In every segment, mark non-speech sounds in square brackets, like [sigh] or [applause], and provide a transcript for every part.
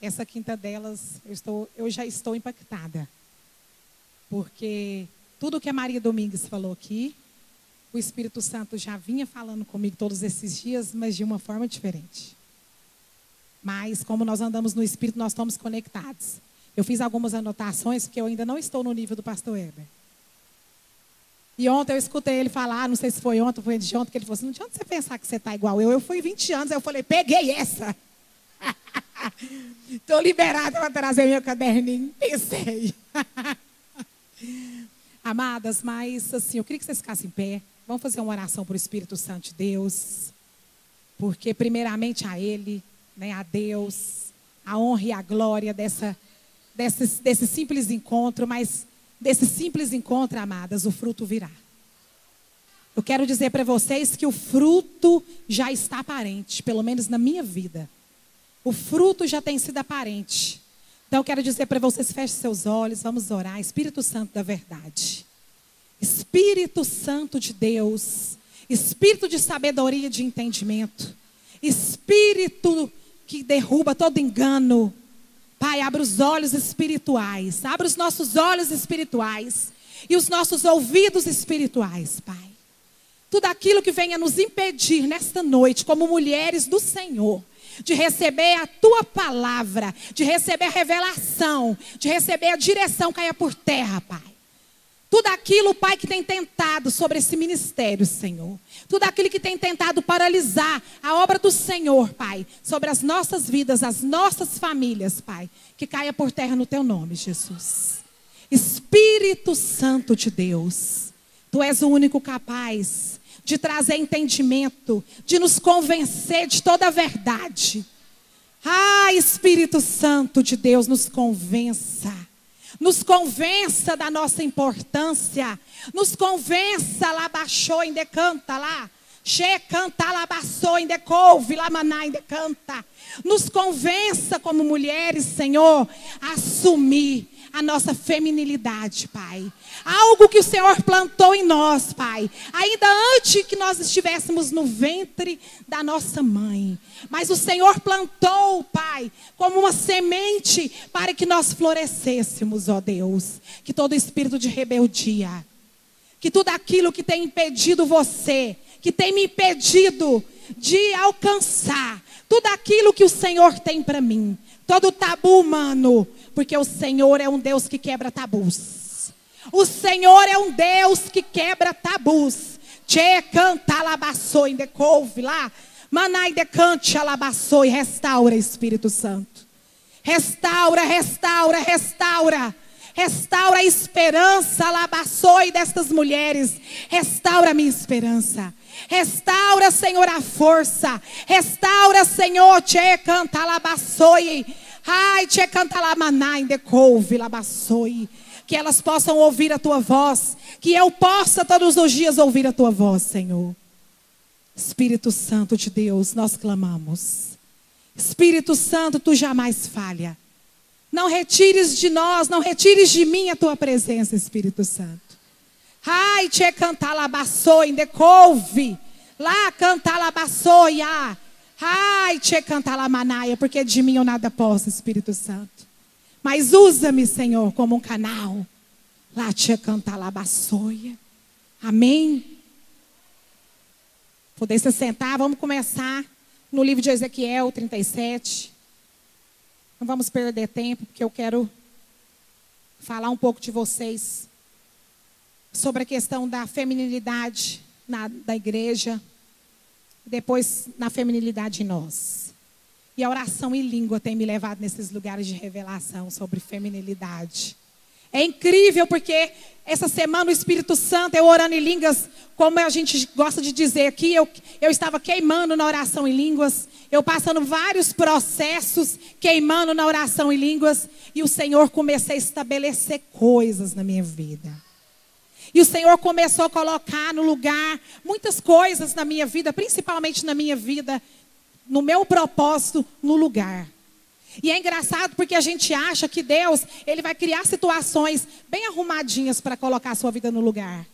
essa quinta delas, eu, estou, eu já estou impactada. Porque tudo que a Maria Domingues falou aqui, o Espírito Santo já vinha falando comigo todos esses dias, mas de uma forma diferente. Mas como nós andamos no Espírito, nós estamos conectados. Eu fiz algumas anotações, porque eu ainda não estou no nível do pastor Heber. E ontem eu escutei ele falar, não sei se foi ontem foi de ontem, que ele falou assim, não adianta você pensar que você está igual eu. Eu fui 20 anos, aí eu falei, peguei essa. [laughs] [laughs] Estou liberada para trazer meu caderninho. Pensei. [laughs] Amadas, mas assim, eu queria que vocês ficassem em pé. Vamos fazer uma oração para o Espírito Santo de Deus. Porque primeiramente a Ele, né, a Deus, a honra e a glória dessa, desse, desse simples encontro, mas desse simples encontro, amadas, o fruto virá. Eu quero dizer para vocês que o fruto já está aparente, pelo menos na minha vida. O fruto já tem sido aparente. Então eu quero dizer para vocês, feche seus olhos, vamos orar. Espírito Santo da verdade. Espírito Santo de Deus. Espírito de sabedoria e de entendimento. Espírito que derruba todo engano. Pai, abre os olhos espirituais. Abre os nossos olhos espirituais. E os nossos ouvidos espirituais, Pai. Tudo aquilo que venha nos impedir nesta noite, como mulheres do Senhor de receber a tua palavra, de receber a revelação, de receber a direção caia por terra, Pai. Tudo aquilo, Pai, que tem tentado sobre esse ministério, Senhor. Tudo aquilo que tem tentado paralisar a obra do Senhor, Pai, sobre as nossas vidas, as nossas famílias, Pai. Que caia por terra no teu nome, Jesus. Espírito Santo de Deus, Tu és o único capaz de trazer entendimento, de nos convencer de toda a verdade. Ah, Espírito Santo de Deus, nos convença. Nos convença da nossa importância. Nos convença, lá baixou em decanta lá. Che canta lá baixou em decouve, lá maná em decanta. Nos convença como mulheres, Senhor, a assumir a nossa feminilidade, Pai. Algo que o Senhor plantou em nós, Pai. Ainda antes que nós estivéssemos no ventre da nossa mãe. Mas o Senhor plantou, Pai, como uma semente para que nós florescêssemos, ó Deus. Que todo espírito de rebeldia, que tudo aquilo que tem impedido você, que tem me impedido de alcançar tudo aquilo que o Senhor tem para mim, todo tabu humano, porque o Senhor é um Deus que quebra tabus. O Senhor é um Deus que quebra tabus. Tchê, canta, alabaçou, de couve lá. Manai de cante, alabaçou e restaura, Espírito Santo. Restaura, restaura, restaura. Restaura a esperança, alabaçoi destas mulheres. Restaura a minha esperança. Restaura, Senhor, a força. Restaura, Senhor, tchê, canta, alabaçoi Ai, te cantalamanai, decouve, labassoi. Que elas possam ouvir a tua voz. Que eu possa todos os dias ouvir a tua voz, Senhor. Espírito Santo de Deus, nós clamamos. Espírito Santo, tu jamais falha. Não retires de nós, não retires de mim a tua presença, Espírito Santo. Ai, te cantalabassoi, decouve. Lá cantalabassoi, Ai, te cantar lá manaia, porque de mim eu nada posso, Espírito Santo. Mas usa-me, Senhor, como um canal. Lá te cantar lá baçoia. Amém? Poder se sentar, vamos começar no livro de Ezequiel 37. Não vamos perder tempo, porque eu quero falar um pouco de vocês sobre a questão da feminilidade na, da igreja depois na feminilidade em nós. E a oração em língua tem me levado nesses lugares de revelação sobre feminilidade. É incrível porque essa semana o Espírito Santo, eu orando em línguas, como a gente gosta de dizer aqui, eu, eu estava queimando na oração em línguas, eu passando vários processos, queimando na oração em línguas, e o Senhor começou a estabelecer coisas na minha vida. E o Senhor começou a colocar no lugar muitas coisas na minha vida, principalmente na minha vida, no meu propósito, no lugar. E é engraçado porque a gente acha que Deus, ele vai criar situações bem arrumadinhas para colocar a sua vida no lugar.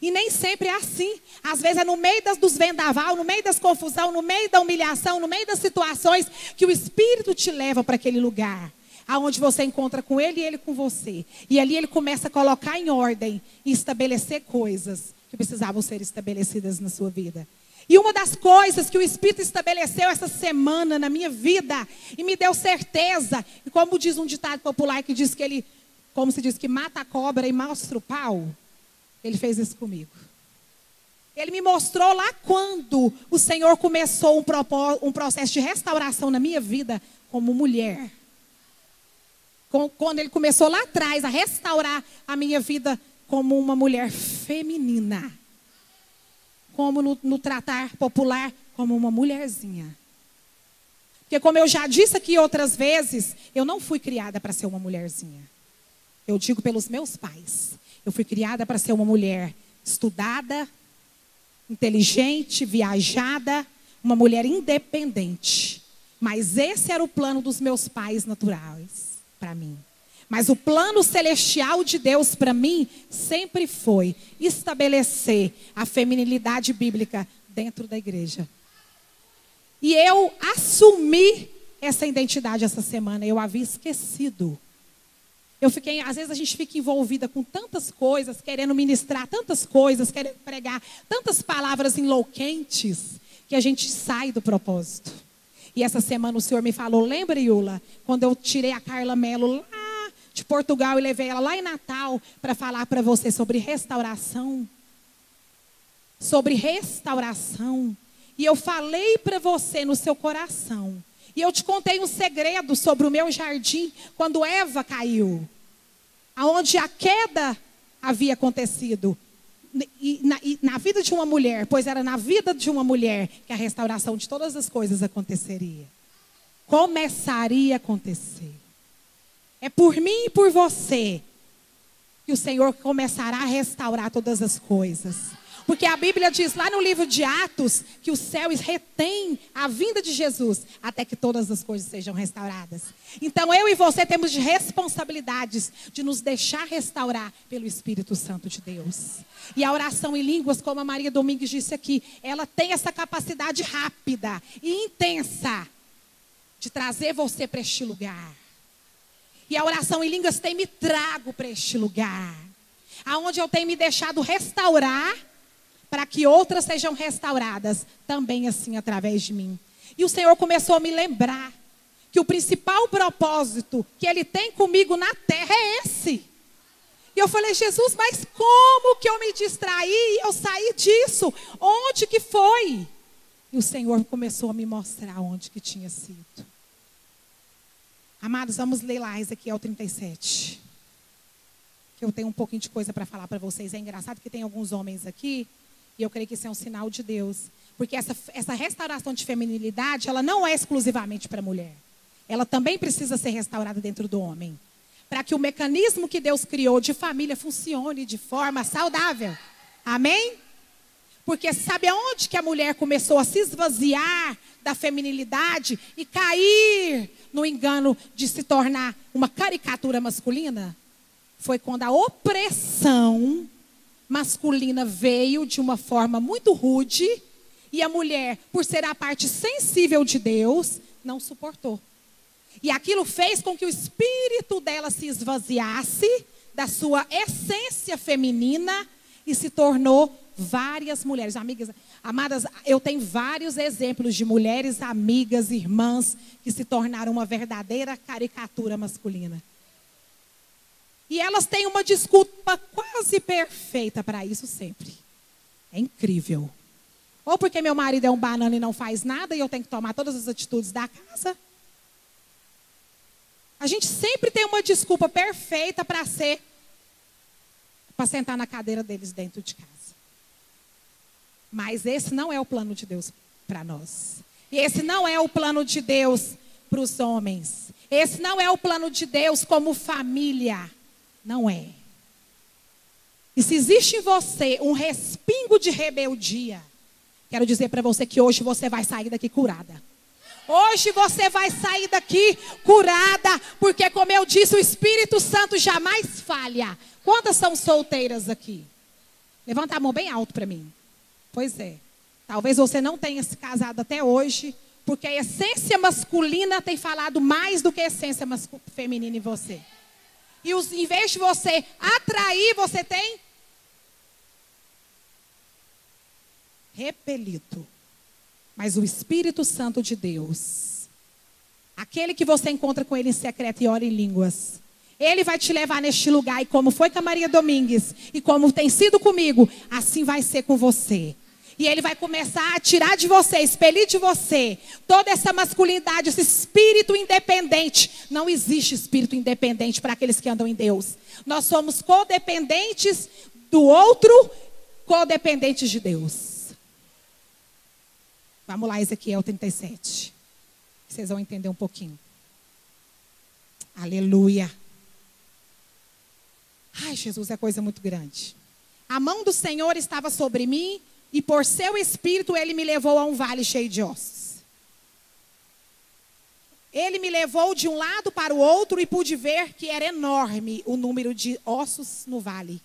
E nem sempre é assim. Às vezes é no meio das, dos vendaval, no meio das confusão, no meio da humilhação, no meio das situações que o Espírito te leva para aquele lugar. Aonde você encontra com ele e ele com você. E ali ele começa a colocar em ordem e estabelecer coisas que precisavam ser estabelecidas na sua vida. E uma das coisas que o Espírito estabeleceu essa semana na minha vida e me deu certeza, e como diz um ditado popular que diz que ele, como se diz, que mata a cobra e mostra o pau, ele fez isso comigo. Ele me mostrou lá quando o Senhor começou um, um processo de restauração na minha vida como mulher. Quando ele começou lá atrás a restaurar a minha vida como uma mulher feminina. Como no, no tratar popular, como uma mulherzinha. Porque, como eu já disse aqui outras vezes, eu não fui criada para ser uma mulherzinha. Eu digo pelos meus pais. Eu fui criada para ser uma mulher estudada, inteligente, viajada, uma mulher independente. Mas esse era o plano dos meus pais naturais para mim. Mas o plano celestial de Deus para mim sempre foi estabelecer a feminilidade bíblica dentro da igreja. E eu assumi essa identidade essa semana, eu havia esquecido. Eu fiquei, às vezes a gente fica envolvida com tantas coisas, querendo ministrar tantas coisas, querendo pregar tantas palavras enlouquentes, que a gente sai do propósito. E essa semana o Senhor me falou, lembra, Iula, quando eu tirei a Carla Melo lá de Portugal e levei ela lá em Natal para falar para você sobre restauração? Sobre restauração. E eu falei para você no seu coração e eu te contei um segredo sobre o meu jardim quando Eva caiu. Aonde a queda havia acontecido. E na, e na, vida de uma mulher, pois era na vida de uma mulher que a restauração de todas as coisas aconteceria. Começaria a acontecer. É por mim e por você que o Senhor começará a restaurar todas as coisas. Porque a Bíblia diz lá no livro de Atos que o céu retém a vinda de Jesus até que todas as coisas sejam restauradas. Então eu e você temos de responsabilidades de nos deixar restaurar pelo Espírito Santo de Deus. E a oração em línguas, como a Maria Domingues disse aqui, ela tem essa capacidade rápida e intensa de trazer você para este lugar. E a oração em línguas tem me trago para este lugar. Aonde eu tenho me deixado restaurar para que outras sejam restauradas, também assim através de mim. E o Senhor começou a me lembrar que o principal propósito que Ele tem comigo na terra é esse. E eu falei, Jesus, mas como que eu me distraí e eu saí disso? Onde que foi? E o Senhor começou a me mostrar onde que tinha sido. Amados, vamos ler lá Ezequiel 37. Que eu tenho um pouquinho de coisa para falar para vocês. É engraçado que tem alguns homens aqui e eu creio que isso é um sinal de Deus. Porque essa, essa restauração de feminilidade, ela não é exclusivamente para a mulher. Ela também precisa ser restaurada dentro do homem. Para que o mecanismo que Deus criou de família funcione de forma saudável. Amém? Porque sabe aonde que a mulher começou a se esvaziar da feminilidade e cair no engano de se tornar uma caricatura masculina? Foi quando a opressão masculina veio de uma forma muito rude e a mulher, por ser a parte sensível de Deus, não suportou. E aquilo fez com que o espírito dela se esvaziasse da sua essência feminina e se tornou várias mulheres. Amigas, amadas, eu tenho vários exemplos de mulheres amigas, irmãs, que se tornaram uma verdadeira caricatura masculina. E elas têm uma desculpa quase perfeita para isso sempre. É incrível. Ou porque meu marido é um banana e não faz nada e eu tenho que tomar todas as atitudes da casa. A gente sempre tem uma desculpa perfeita para ser, para sentar na cadeira deles dentro de casa. Mas esse não é o plano de Deus para nós. E esse não é o plano de Deus para os homens. Esse não é o plano de Deus como família. Não é. E se existe em você um respingo de rebeldia, quero dizer para você que hoje você vai sair daqui curada. Hoje você vai sair daqui curada, porque, como eu disse, o Espírito Santo jamais falha. Quantas são solteiras aqui? Levanta a mão bem alto para mim. Pois é. Talvez você não tenha se casado até hoje, porque a essência masculina tem falado mais do que a essência feminina em você. E os, em vez de você atrair, você tem repelido. Mas o Espírito Santo de Deus, aquele que você encontra com ele em secreto e ora em línguas, ele vai te levar neste lugar. E como foi com a Maria Domingues, e como tem sido comigo, assim vai ser com você. E ele vai começar a tirar de você, expelir de você toda essa masculinidade, esse espírito independente. Não existe espírito independente para aqueles que andam em Deus. Nós somos codependentes do outro, codependentes de Deus. Vamos lá, Ezequiel 37. Vocês vão entender um pouquinho. Aleluia. Ai, Jesus, é coisa muito grande. A mão do Senhor estava sobre mim, e por seu espírito ele me levou a um vale cheio de ossos. Ele me levou de um lado para o outro e pude ver que era enorme o número de ossos no vale,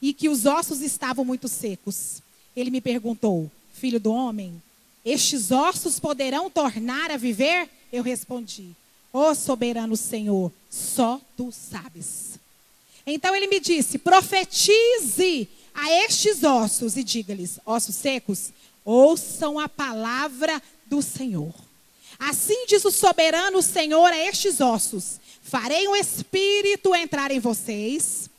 e que os ossos estavam muito secos. Ele me perguntou: Filho do homem, estes ossos poderão tornar a viver? Eu respondi: Ó oh, soberano Senhor, só tu sabes. Então ele me disse: profetize a estes ossos e diga-lhes: ossos secos, ouçam a palavra do Senhor. Assim diz o soberano Senhor a estes ossos: farei um espírito entrar em vocês,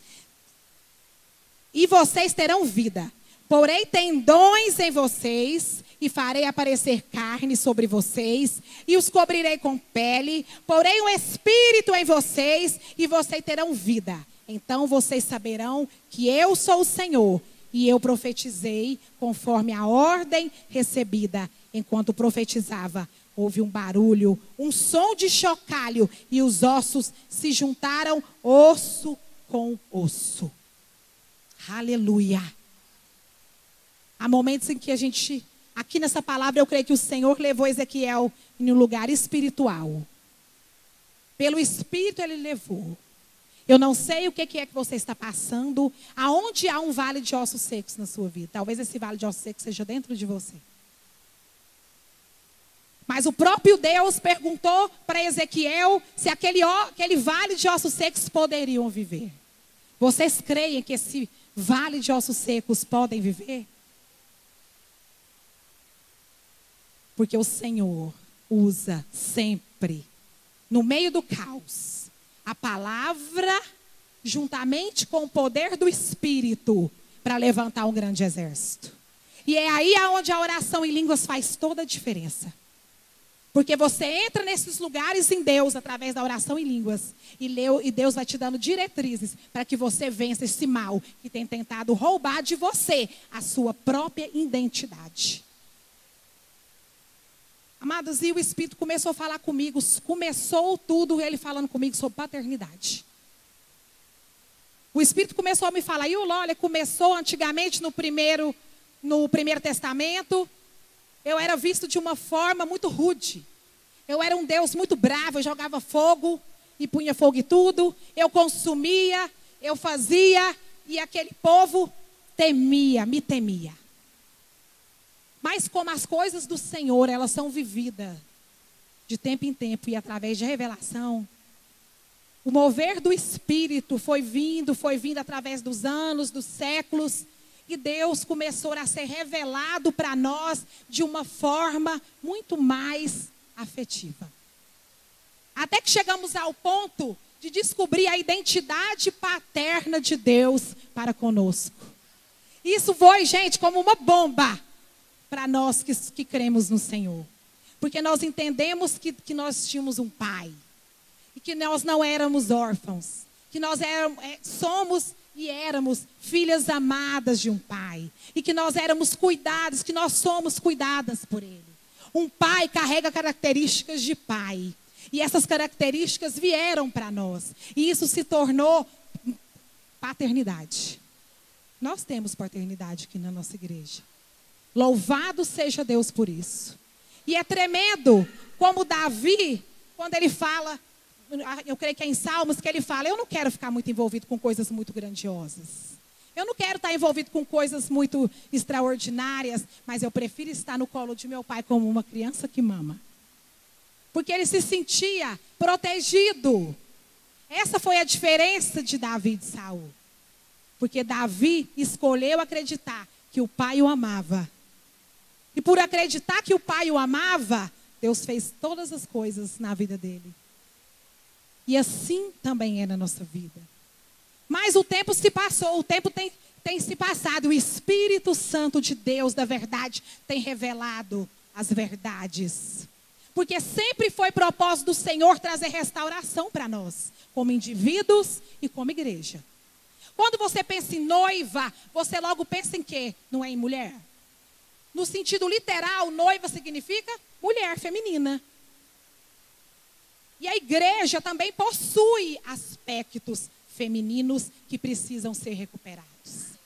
e vocês terão vida. Porei tendões em vocês, e farei aparecer carne sobre vocês, e os cobrirei com pele, porei um espírito em vocês, e vocês terão vida. Então vocês saberão que eu sou o Senhor, e eu profetizei conforme a ordem recebida. Enquanto profetizava, houve um barulho, um som de chocalho, e os ossos se juntaram, osso com osso. Aleluia. Há momentos em que a gente Aqui nessa palavra eu creio que o Senhor levou Ezequiel em um lugar espiritual. Pelo Espírito ele levou. Eu não sei o que é que você está passando, aonde há um vale de ossos secos na sua vida. Talvez esse vale de ossos secos seja dentro de você. Mas o próprio Deus perguntou para Ezequiel se aquele, aquele vale de ossos secos poderiam viver. Vocês creem que esse vale de ossos secos podem viver? Porque o Senhor usa sempre, no meio do caos, a palavra, juntamente com o poder do Espírito, para levantar um grande exército. E é aí onde a oração em línguas faz toda a diferença. Porque você entra nesses lugares em Deus através da oração em línguas. E, e Deus vai te dando diretrizes para que você vença esse mal que tem tentado roubar de você a sua própria identidade. Amados, e o Espírito começou a falar comigo, começou tudo ele falando comigo sobre paternidade. O Espírito começou a me falar, e o olha, começou antigamente no primeiro, no primeiro testamento, eu era visto de uma forma muito rude. Eu era um Deus muito bravo, eu jogava fogo e punha fogo em tudo, eu consumia, eu fazia, e aquele povo temia, me temia. Mas como as coisas do Senhor, elas são vividas de tempo em tempo e através de revelação, o mover do Espírito foi vindo, foi vindo através dos anos, dos séculos, e Deus começou a ser revelado para nós de uma forma muito mais afetiva. Até que chegamos ao ponto de descobrir a identidade paterna de Deus para conosco. Isso foi, gente, como uma bomba para nós que, que cremos no Senhor. Porque nós entendemos que, que nós tínhamos um pai. E que nós não éramos órfãos. Que nós éramos, é, somos e éramos filhas amadas de um pai. E que nós éramos cuidadas, que nós somos cuidadas por ele. Um pai carrega características de pai. E essas características vieram para nós. E isso se tornou paternidade. Nós temos paternidade aqui na nossa igreja. Louvado seja Deus por isso. E é tremendo como Davi, quando ele fala, eu creio que é em Salmos, que ele fala: Eu não quero ficar muito envolvido com coisas muito grandiosas. Eu não quero estar envolvido com coisas muito extraordinárias, mas eu prefiro estar no colo de meu pai como uma criança que mama. Porque ele se sentia protegido. Essa foi a diferença de Davi e de Saul. Porque Davi escolheu acreditar que o pai o amava. E por acreditar que o pai o amava, Deus fez todas as coisas na vida dele. E assim também é na nossa vida. Mas o tempo se passou, o tempo tem, tem se passado. O Espírito Santo de Deus, da verdade, tem revelado as verdades. Porque sempre foi propósito do Senhor trazer restauração para nós, como indivíduos e como igreja. Quando você pensa em noiva, você logo pensa em quê? Não é em mulher? No sentido literal, noiva significa mulher feminina. E a igreja também possui aspectos femininos que precisam ser recuperados.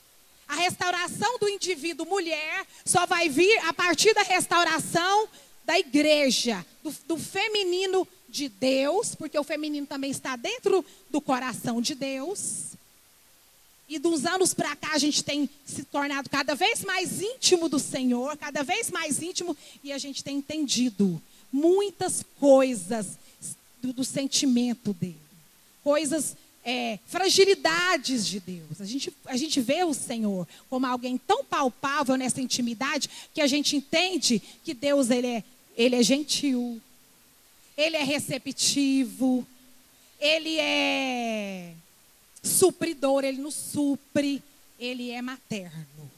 A restauração do indivíduo mulher só vai vir a partir da restauração da igreja, do, do feminino de Deus, porque o feminino também está dentro do coração de Deus. E dos anos para cá a gente tem se tornado cada vez mais íntimo do Senhor, cada vez mais íntimo, e a gente tem entendido muitas coisas do, do sentimento dele, coisas, é, fragilidades de Deus. A gente, a gente vê o Senhor como alguém tão palpável nessa intimidade que a gente entende que Deus ele é, ele é gentil, ele é receptivo, ele é supridor, ele nos supre, ele é materno.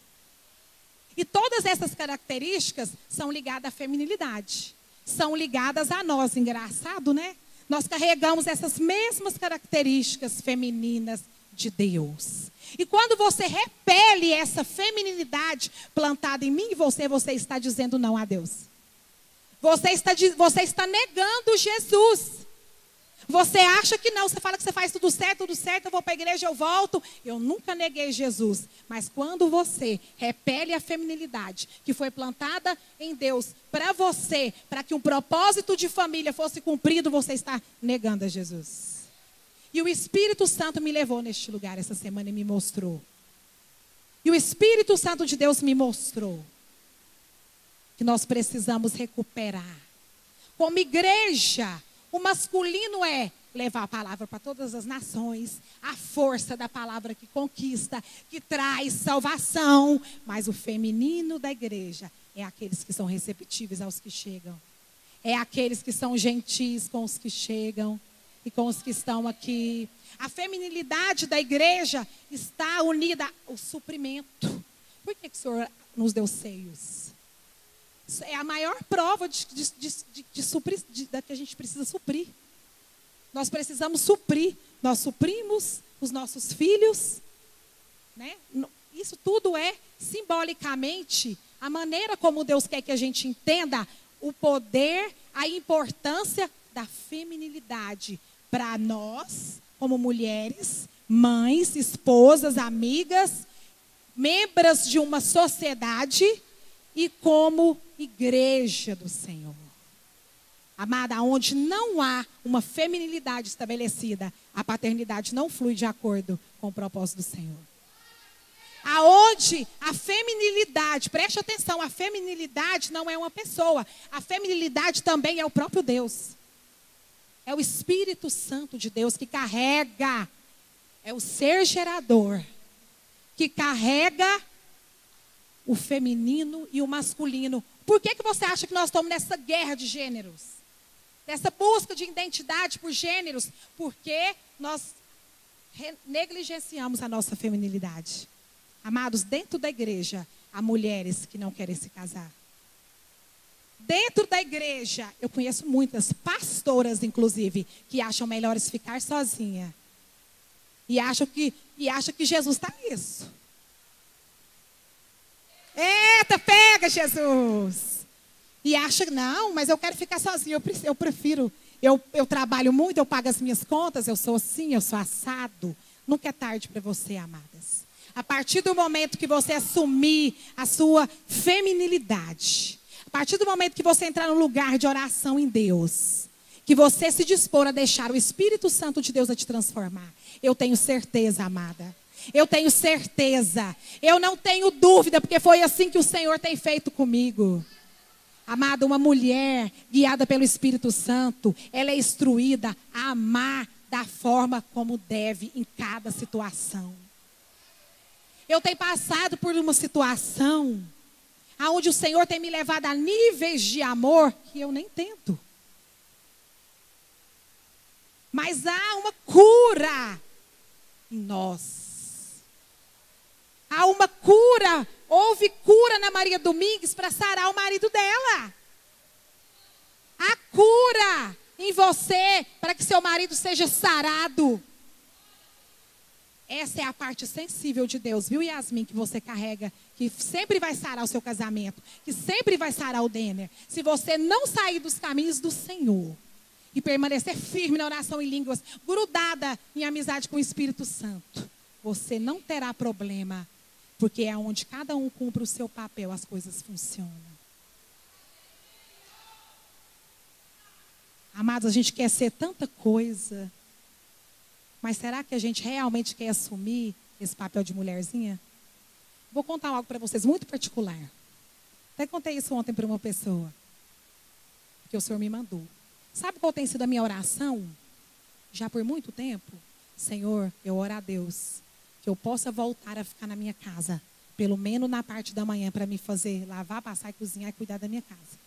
E todas essas características são ligadas à feminilidade. São ligadas a nós. Engraçado, né? Nós carregamos essas mesmas características femininas de Deus. E quando você repele essa feminilidade plantada em mim e você, você está dizendo não a Deus. Você está, você está negando Jesus. Você acha que não, você fala que você faz tudo certo, tudo certo, eu vou para a igreja, eu volto. Eu nunca neguei Jesus. Mas quando você repele a feminilidade que foi plantada em Deus para você, para que um propósito de família fosse cumprido, você está negando a Jesus. E o Espírito Santo me levou neste lugar essa semana e me mostrou. E o Espírito Santo de Deus me mostrou que nós precisamos recuperar. Como igreja, o masculino é levar a palavra para todas as nações, a força da palavra que conquista, que traz salvação. Mas o feminino da igreja é aqueles que são receptíveis aos que chegam. É aqueles que são gentis com os que chegam e com os que estão aqui. A feminilidade da igreja está unida ao suprimento. Por que, que o Senhor nos deu seios? É a maior prova de, de, de, de suprir, da que a gente precisa suprir. Nós precisamos suprir. Nós suprimos os nossos filhos. Né? Isso tudo é simbolicamente a maneira como Deus quer que a gente entenda o poder, a importância da feminilidade para nós, como mulheres, mães, esposas, amigas, membros de uma sociedade e como igreja do Senhor. Amada, onde não há uma feminilidade estabelecida, a paternidade não flui de acordo com o propósito do Senhor. Aonde a feminilidade, preste atenção, a feminilidade não é uma pessoa, a feminilidade também é o próprio Deus. É o Espírito Santo de Deus que carrega, é o ser gerador, que carrega o feminino e o masculino. Por que, que você acha que nós estamos nessa guerra de gêneros? Nessa busca de identidade por gêneros? Porque nós negligenciamos a nossa feminilidade. Amados, dentro da igreja, há mulheres que não querem se casar. Dentro da igreja, eu conheço muitas pastoras, inclusive, que acham melhores ficar sozinha. E acham que, e acham que Jesus está nisso. Eita, pega, Jesus! E acha, não, mas eu quero ficar sozinho, eu, prefiro. Eu, eu trabalho muito, eu pago as minhas contas, eu sou assim, eu sou assado. Nunca é tarde para você, amadas. A partir do momento que você assumir a sua feminilidade, a partir do momento que você entrar no lugar de oração em Deus, que você se dispor a deixar o Espírito Santo de Deus a te transformar, eu tenho certeza, amada, Eu tenho certeza. Eu não tenho dúvida, porque foi assim que o Senhor tem feito comigo. Amada, uma mulher guiada pelo Espírito Santo, ela é instruída a amar da forma como deve em cada situação. Eu tenho passado por uma situação onde o Senhor tem me levado a níveis de amor que eu nem tento. Mas há uma cura em nós. Há uma cura. Houve cura na Maria Domingues para sarar o marido dela. Há cura em você para que seu marido seja sarado. Essa é a parte sensível de Deus, viu, Yasmin, que você carrega, que sempre vai sarar o seu casamento, que sempre vai sarar o Denner. Se você não sair dos caminhos do Senhor e permanecer firme na oração em línguas, grudada em amizade com o Espírito Santo, você não terá problema, porque é onde cada um cumpre o seu papel, as coisas funcionam. Amados, a gente quer ser tanta coisa, mas será que a gente realmente quer assumir esse papel de mulherzinha? Vou contar algo para vocês muito particular. Até contei isso ontem para uma pessoa, que o Senhor me mandou. Sabe qual tem sido a minha oração? Já por muito tempo? Senhor, eu oro a Deus que eu possa voltar a ficar na minha casa, pelo menos na parte da manhã, para me fazer lavar, passar cozinhar e cuidar da minha casa.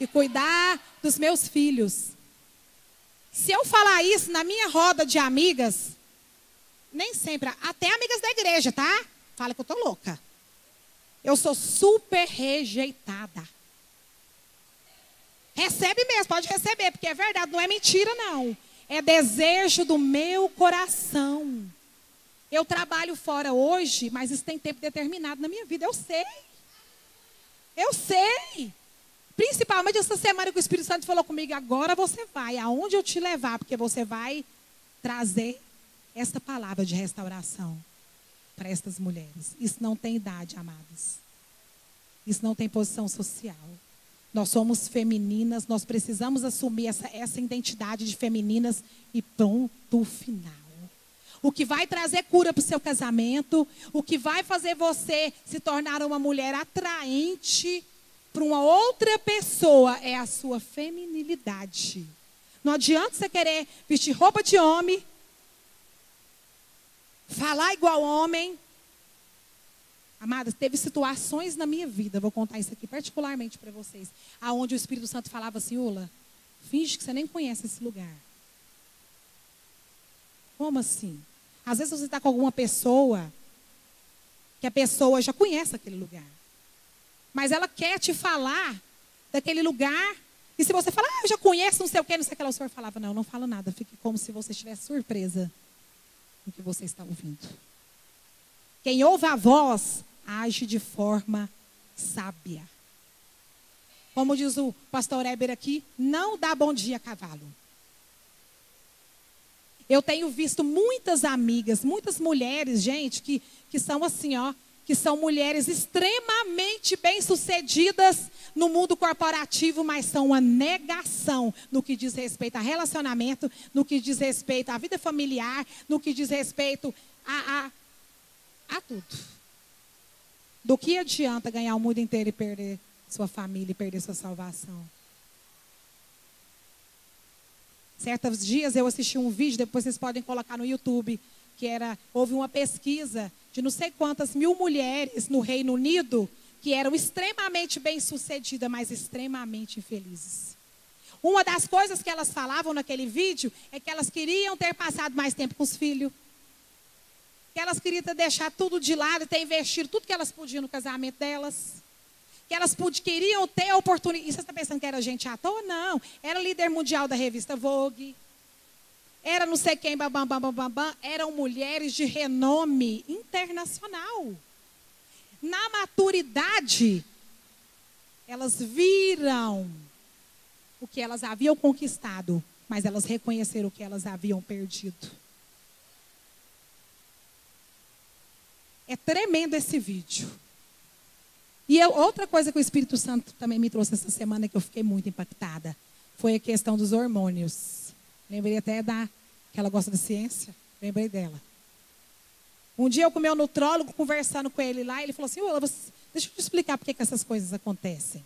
E cuidar dos meus filhos. Se eu falar isso na minha roda de amigas, nem sempre, até amigas da igreja, tá? Fala que eu tô louca. Eu sou super rejeitada. Recebe mesmo, pode receber, porque é verdade, não é mentira, não. É desejo do meu coração. Eu trabalho fora hoje, mas isso tem tempo determinado na minha vida. Eu sei. Eu sei. Principalmente essa semana que o Espírito Santo falou comigo, agora você vai, aonde eu te levar, porque você vai trazer esta palavra de restauração para estas mulheres. Isso não tem idade, amadas. Isso não tem posição social. Nós somos femininas, nós precisamos assumir essa, essa identidade de femininas e ponto final. O que vai trazer cura para o seu casamento, o que vai fazer você se tornar uma mulher atraente para uma outra pessoa é a sua feminilidade. Não adianta você querer vestir roupa de homem, falar igual homem, Amadas, teve situações na minha vida, vou contar isso aqui particularmente para vocês, aonde o Espírito Santo falava assim, Ula, finge que você nem conhece esse lugar. Como assim? Às vezes você está com alguma pessoa que a pessoa já conhece aquele lugar. Mas ela quer te falar daquele lugar. E se você falar, ah, eu já conheço, não sei o que, não sei o que, o senhor falava, não, não falo nada. Fique como se você estivesse surpresa no que você está ouvindo. Quem ouve a voz age de forma sábia. Como diz o pastor Eber aqui, não dá bom dia a cavalo. Eu tenho visto muitas amigas, muitas mulheres, gente, que, que são assim, ó, que são mulheres extremamente bem-sucedidas no mundo corporativo, mas são uma negação no que diz respeito a relacionamento, no que diz respeito à vida familiar, no que diz respeito a, a, a tudo. Do que adianta ganhar o mundo inteiro e perder sua família e perder sua salvação? Certos dias eu assisti um vídeo, depois vocês podem colocar no YouTube, que era, houve uma pesquisa de não sei quantas mil mulheres no Reino Unido que eram extremamente bem-sucedidas, mas extremamente infelizes. Uma das coisas que elas falavam naquele vídeo é que elas queriam ter passado mais tempo com os filhos, que elas queriam deixar tudo de lado e ter investido tudo que elas podiam no casamento delas. Que elas queriam ter a oportunidade. E você está pensando que era gente à toa? Não. Era líder mundial da revista Vogue. Era não sei quem, babam, babam, babam. Eram mulheres de renome internacional. Na maturidade, elas viram o que elas haviam conquistado, mas elas reconheceram o que elas haviam perdido. É tremendo esse vídeo. E eu, outra coisa que o Espírito Santo também me trouxe essa semana que eu fiquei muito impactada foi a questão dos hormônios. Lembrei até da que ela gosta de ciência, lembrei dela. Um dia eu com meu nutrólogo, conversando com ele lá, ele falou assim, deixa eu te explicar por que essas coisas acontecem.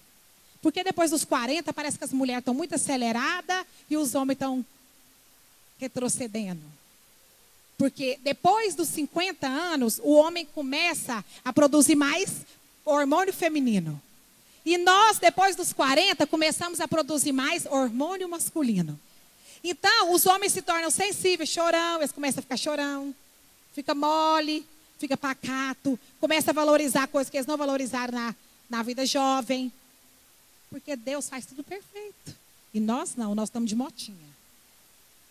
Porque depois dos 40, parece que as mulheres estão muito aceleradas e os homens estão retrocedendo. Porque depois dos 50 anos, o homem começa a produzir mais hormônio feminino. E nós, depois dos 40, começamos a produzir mais hormônio masculino. Então, os homens se tornam sensíveis, chorão, eles começam a ficar chorão, fica mole, fica pacato, começa a valorizar coisas que eles não valorizaram na, na vida jovem. Porque Deus faz tudo perfeito. E nós não, nós estamos de motinha.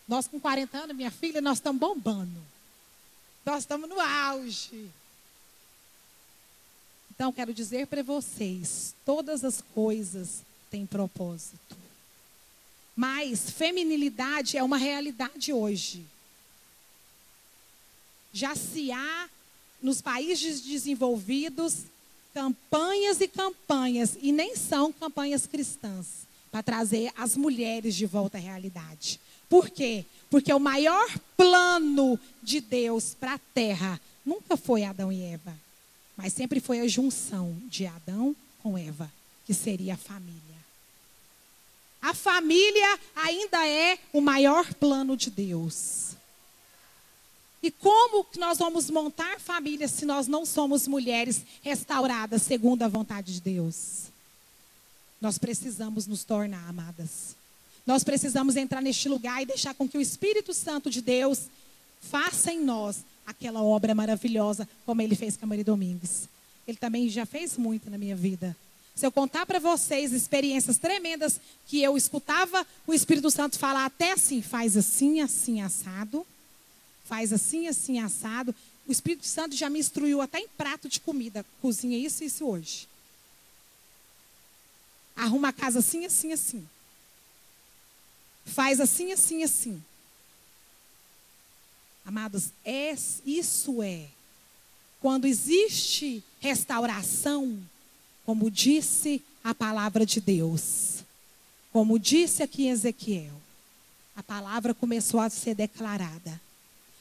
Nós com 40 anos, minha filha, nós estamos bombando. Nós estamos no auge. Então, quero dizer para vocês: todas as coisas têm propósito. Mas feminilidade é uma realidade hoje. Já se há nos países desenvolvidos campanhas e campanhas, e nem são campanhas cristãs, para trazer as mulheres de volta à realidade. Por quê? Porque o maior plano de Deus para a terra nunca foi Adão e Eva, mas sempre foi a junção de Adão com Eva, que seria a família. A família ainda é o maior plano de Deus. E como nós vamos montar família se nós não somos mulheres restauradas segundo a vontade de Deus? Nós precisamos nos tornar amadas. Nós precisamos entrar neste lugar e deixar com que o Espírito Santo de Deus faça em nós aquela obra maravilhosa, como ele fez com a Maria Domingues. Ele também já fez muito na minha vida. Se eu contar para vocês experiências tremendas que eu escutava o Espírito Santo falar até assim, faz assim, assim, assado faz assim, assim, assado. O Espírito Santo já me instruiu até em prato de comida. Cozinha isso e isso hoje. Arruma a casa assim, assim, assim. Faz assim, assim, assim. Amados, é, isso é. Quando existe restauração, como disse a palavra de Deus, como disse aqui em Ezequiel, a palavra começou a ser declarada.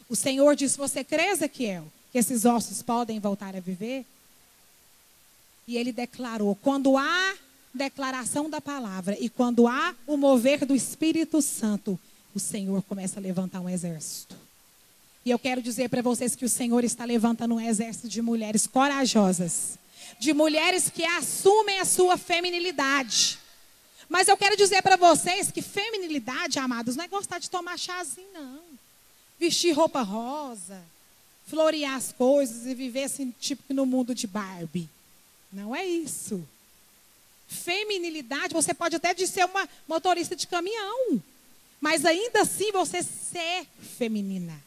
O Senhor disse: Você crê, Ezequiel, que esses ossos podem voltar a viver? E ele declarou: quando há declaração da palavra e quando há o mover do Espírito Santo, o Senhor começa a levantar um exército. E eu quero dizer para vocês que o Senhor está levantando um exército de mulheres corajosas, de mulheres que assumem a sua feminilidade. Mas eu quero dizer para vocês que feminilidade, amados, não é gostar de tomar chazinho, não vestir roupa rosa, florear as coisas e viver assim, tipo no mundo de Barbie. Não é isso. Feminilidade, você pode até ser uma motorista de caminhão, mas ainda assim você ser feminina.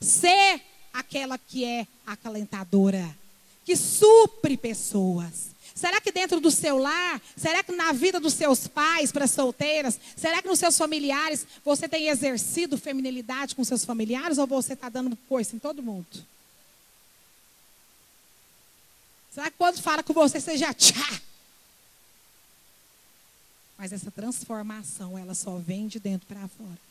Ser aquela que é acalentadora, que supre pessoas, Será que dentro do seu lar, será que na vida dos seus pais para solteiras, será que nos seus familiares você tem exercido feminilidade com seus familiares ou você está dando coisa em todo mundo? Será que quando fala com você, você já tchá? Mas essa transformação, ela só vem de dentro para fora.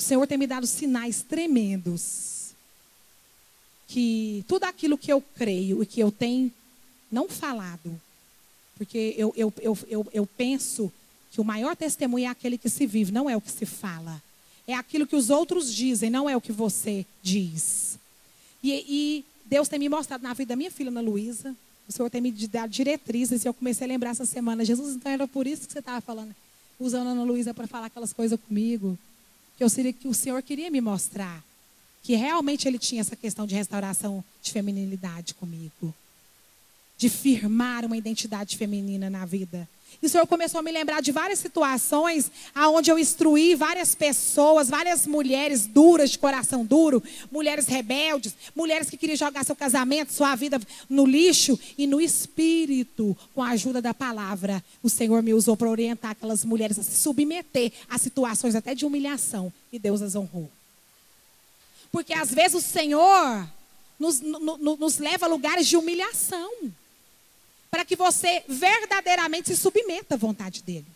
O Senhor tem me dado sinais tremendos que tudo aquilo que eu creio e que eu tenho não falado, porque eu, eu, eu, eu, eu penso que o maior testemunho é aquele que se vive, não é o que se fala. É aquilo que os outros dizem, não é o que você diz. E, e Deus tem me mostrado na vida da minha filha, Ana Luísa. O Senhor tem me dado diretrizes. E eu comecei a lembrar essa semana. Jesus, então era por isso que você estava falando, usando a Ana Luísa para falar aquelas coisas comigo. Que, eu, que o Senhor queria me mostrar que realmente ele tinha essa questão de restauração de feminilidade comigo. De firmar uma identidade feminina na vida. E o Senhor começou a me lembrar de várias situações aonde eu instruí várias pessoas, várias mulheres duras, de coração duro, mulheres rebeldes, mulheres que queriam jogar seu casamento, sua vida no lixo e no espírito, com a ajuda da palavra. O Senhor me usou para orientar aquelas mulheres a se submeter a situações até de humilhação. E Deus as honrou. Porque às vezes o Senhor nos, no, nos leva a lugares de humilhação. Para que você verdadeiramente se submeta à vontade dEle.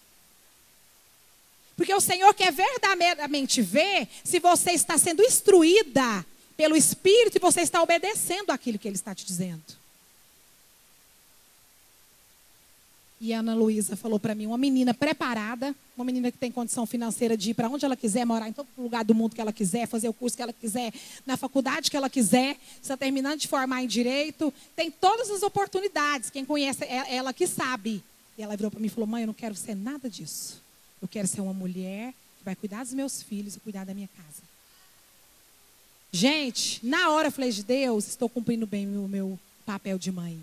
Porque o Senhor quer verdadeiramente ver se você está sendo instruída pelo Espírito e você está obedecendo aquilo que Ele está te dizendo. E a Ana Luísa falou para mim, uma menina preparada, uma menina que tem condição financeira de ir para onde ela quiser, morar em todo lugar do mundo que ela quiser, fazer o curso que ela quiser, na faculdade que ela quiser, está terminando de formar em direito, tem todas as oportunidades. Quem conhece é ela que sabe. E ela virou para mim e falou: "Mãe, eu não quero ser nada disso. Eu quero ser uma mulher que vai cuidar dos meus filhos e cuidar da minha casa." Gente, na hora eu falei de Deus, estou cumprindo bem o meu papel de mãe.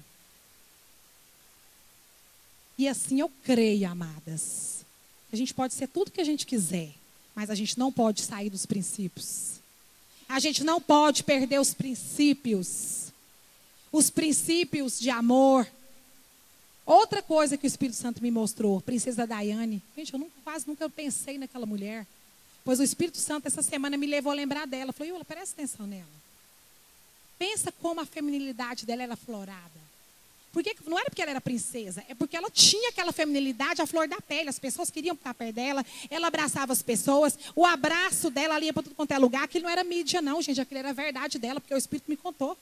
E assim eu creio, amadas. A gente pode ser tudo que a gente quiser, mas a gente não pode sair dos princípios. A gente não pode perder os princípios. Os princípios de amor. Outra coisa que o Espírito Santo me mostrou, princesa Daiane. Gente, eu nunca, quase nunca pensei naquela mulher. Pois o Espírito Santo essa semana me levou a lembrar dela. Falei, Yula, presta atenção nela. Pensa como a feminilidade dela era florada. Porque não era porque ela era princesa, é porque ela tinha aquela feminilidade à flor da pele. As pessoas queriam ficar perto dela, ela abraçava as pessoas, o abraço dela ali para tudo quanto é lugar. Aquilo não era mídia, não, gente, aquilo era a verdade dela, porque o Espírito me contou.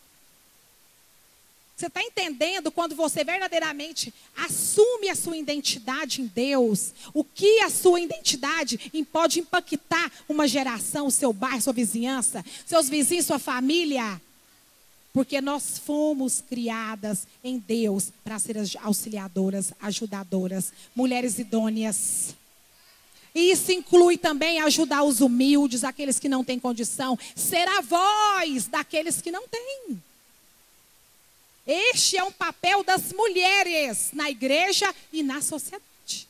Você está entendendo quando você verdadeiramente assume a sua identidade em Deus, o que a sua identidade pode impactar uma geração, o seu bairro, sua vizinhança, seus vizinhos, sua família? Porque nós fomos criadas em Deus para ser auxiliadoras, ajudadoras, mulheres idôneas. E isso inclui também ajudar os humildes, aqueles que não têm condição, ser a voz daqueles que não têm. Este é um papel das mulheres na igreja e na sociedade.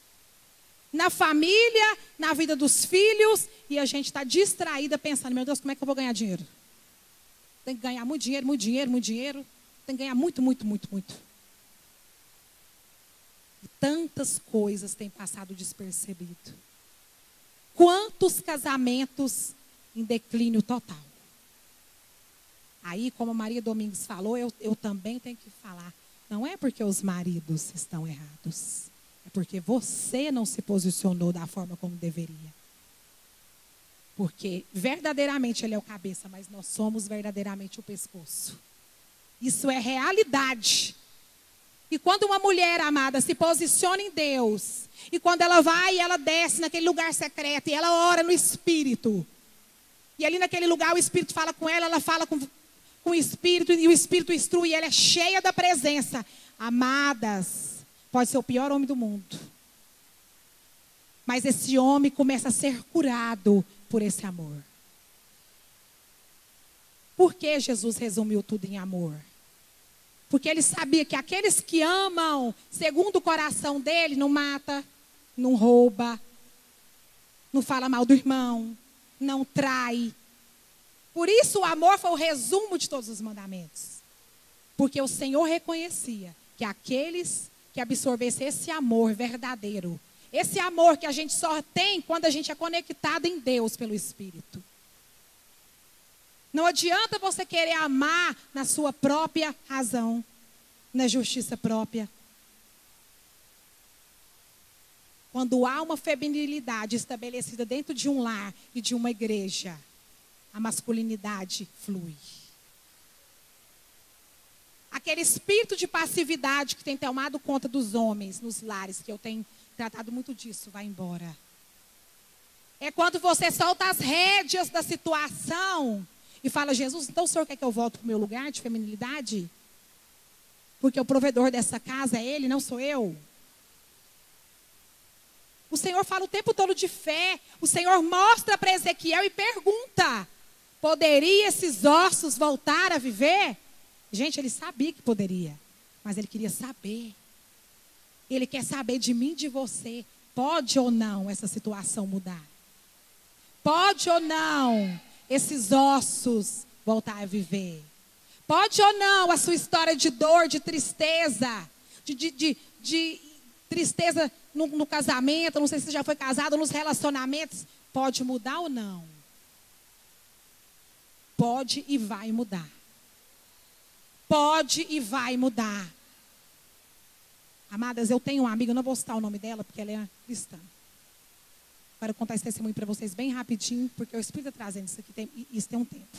Na família, na vida dos filhos, e a gente está distraída pensando: meu Deus, como é que eu vou ganhar dinheiro? Tem que ganhar muito dinheiro, muito dinheiro, muito dinheiro. Tem que ganhar muito, muito, muito, muito. E tantas coisas têm passado despercebido. Quantos casamentos em declínio total? Aí, como a Maria Domingues falou, eu, eu também tenho que falar. Não é porque os maridos estão errados. É porque você não se posicionou da forma como deveria. Porque verdadeiramente ele é o cabeça, mas nós somos verdadeiramente o pescoço. Isso é realidade. E quando uma mulher amada se posiciona em Deus, e quando ela vai e ela desce naquele lugar secreto, e ela ora no Espírito, e ali naquele lugar o Espírito fala com ela, ela fala com, com o Espírito, e o Espírito instrui, e ela é cheia da presença. Amadas, pode ser o pior homem do mundo. Mas esse homem começa a ser curado por esse amor. Por que Jesus resumiu tudo em amor? Porque ele sabia que aqueles que amam, segundo o coração dele, não mata, não rouba, não fala mal do irmão, não trai. Por isso o amor foi o resumo de todos os mandamentos. Porque o Senhor reconhecia que aqueles que absorvessem esse amor verdadeiro esse amor que a gente só tem quando a gente é conectado em Deus pelo Espírito. Não adianta você querer amar na sua própria razão, na justiça própria. Quando há uma feminilidade estabelecida dentro de um lar e de uma igreja, a masculinidade flui. Aquele espírito de passividade que tem tomado conta dos homens nos lares, que eu tenho tratado muito disso, vai embora. É quando você solta as rédeas da situação e fala, Jesus, então o senhor quer que eu volte para o meu lugar de feminilidade? Porque o provedor dessa casa é ele, não sou eu. O Senhor fala o tempo todo de fé. O Senhor mostra para Ezequiel e pergunta: poderia esses ossos voltar a viver? Gente, ele sabia que poderia, mas ele queria saber. Ele quer saber de mim de você. Pode ou não essa situação mudar? Pode ou não esses ossos voltar a viver? Pode ou não a sua história de dor, de tristeza, de, de, de, de tristeza no, no, casamento, não sei se já foi casado, nos relacionamentos, pode mudar ou não? Pode e vai mudar. Pode e vai mudar. Amadas, eu tenho uma amiga, não vou citar o nome dela porque ela é cristã. Quero contar esse testemunho para vocês bem rapidinho, porque o Espírito está trazendo isso aqui, tem, isso tem um tempo.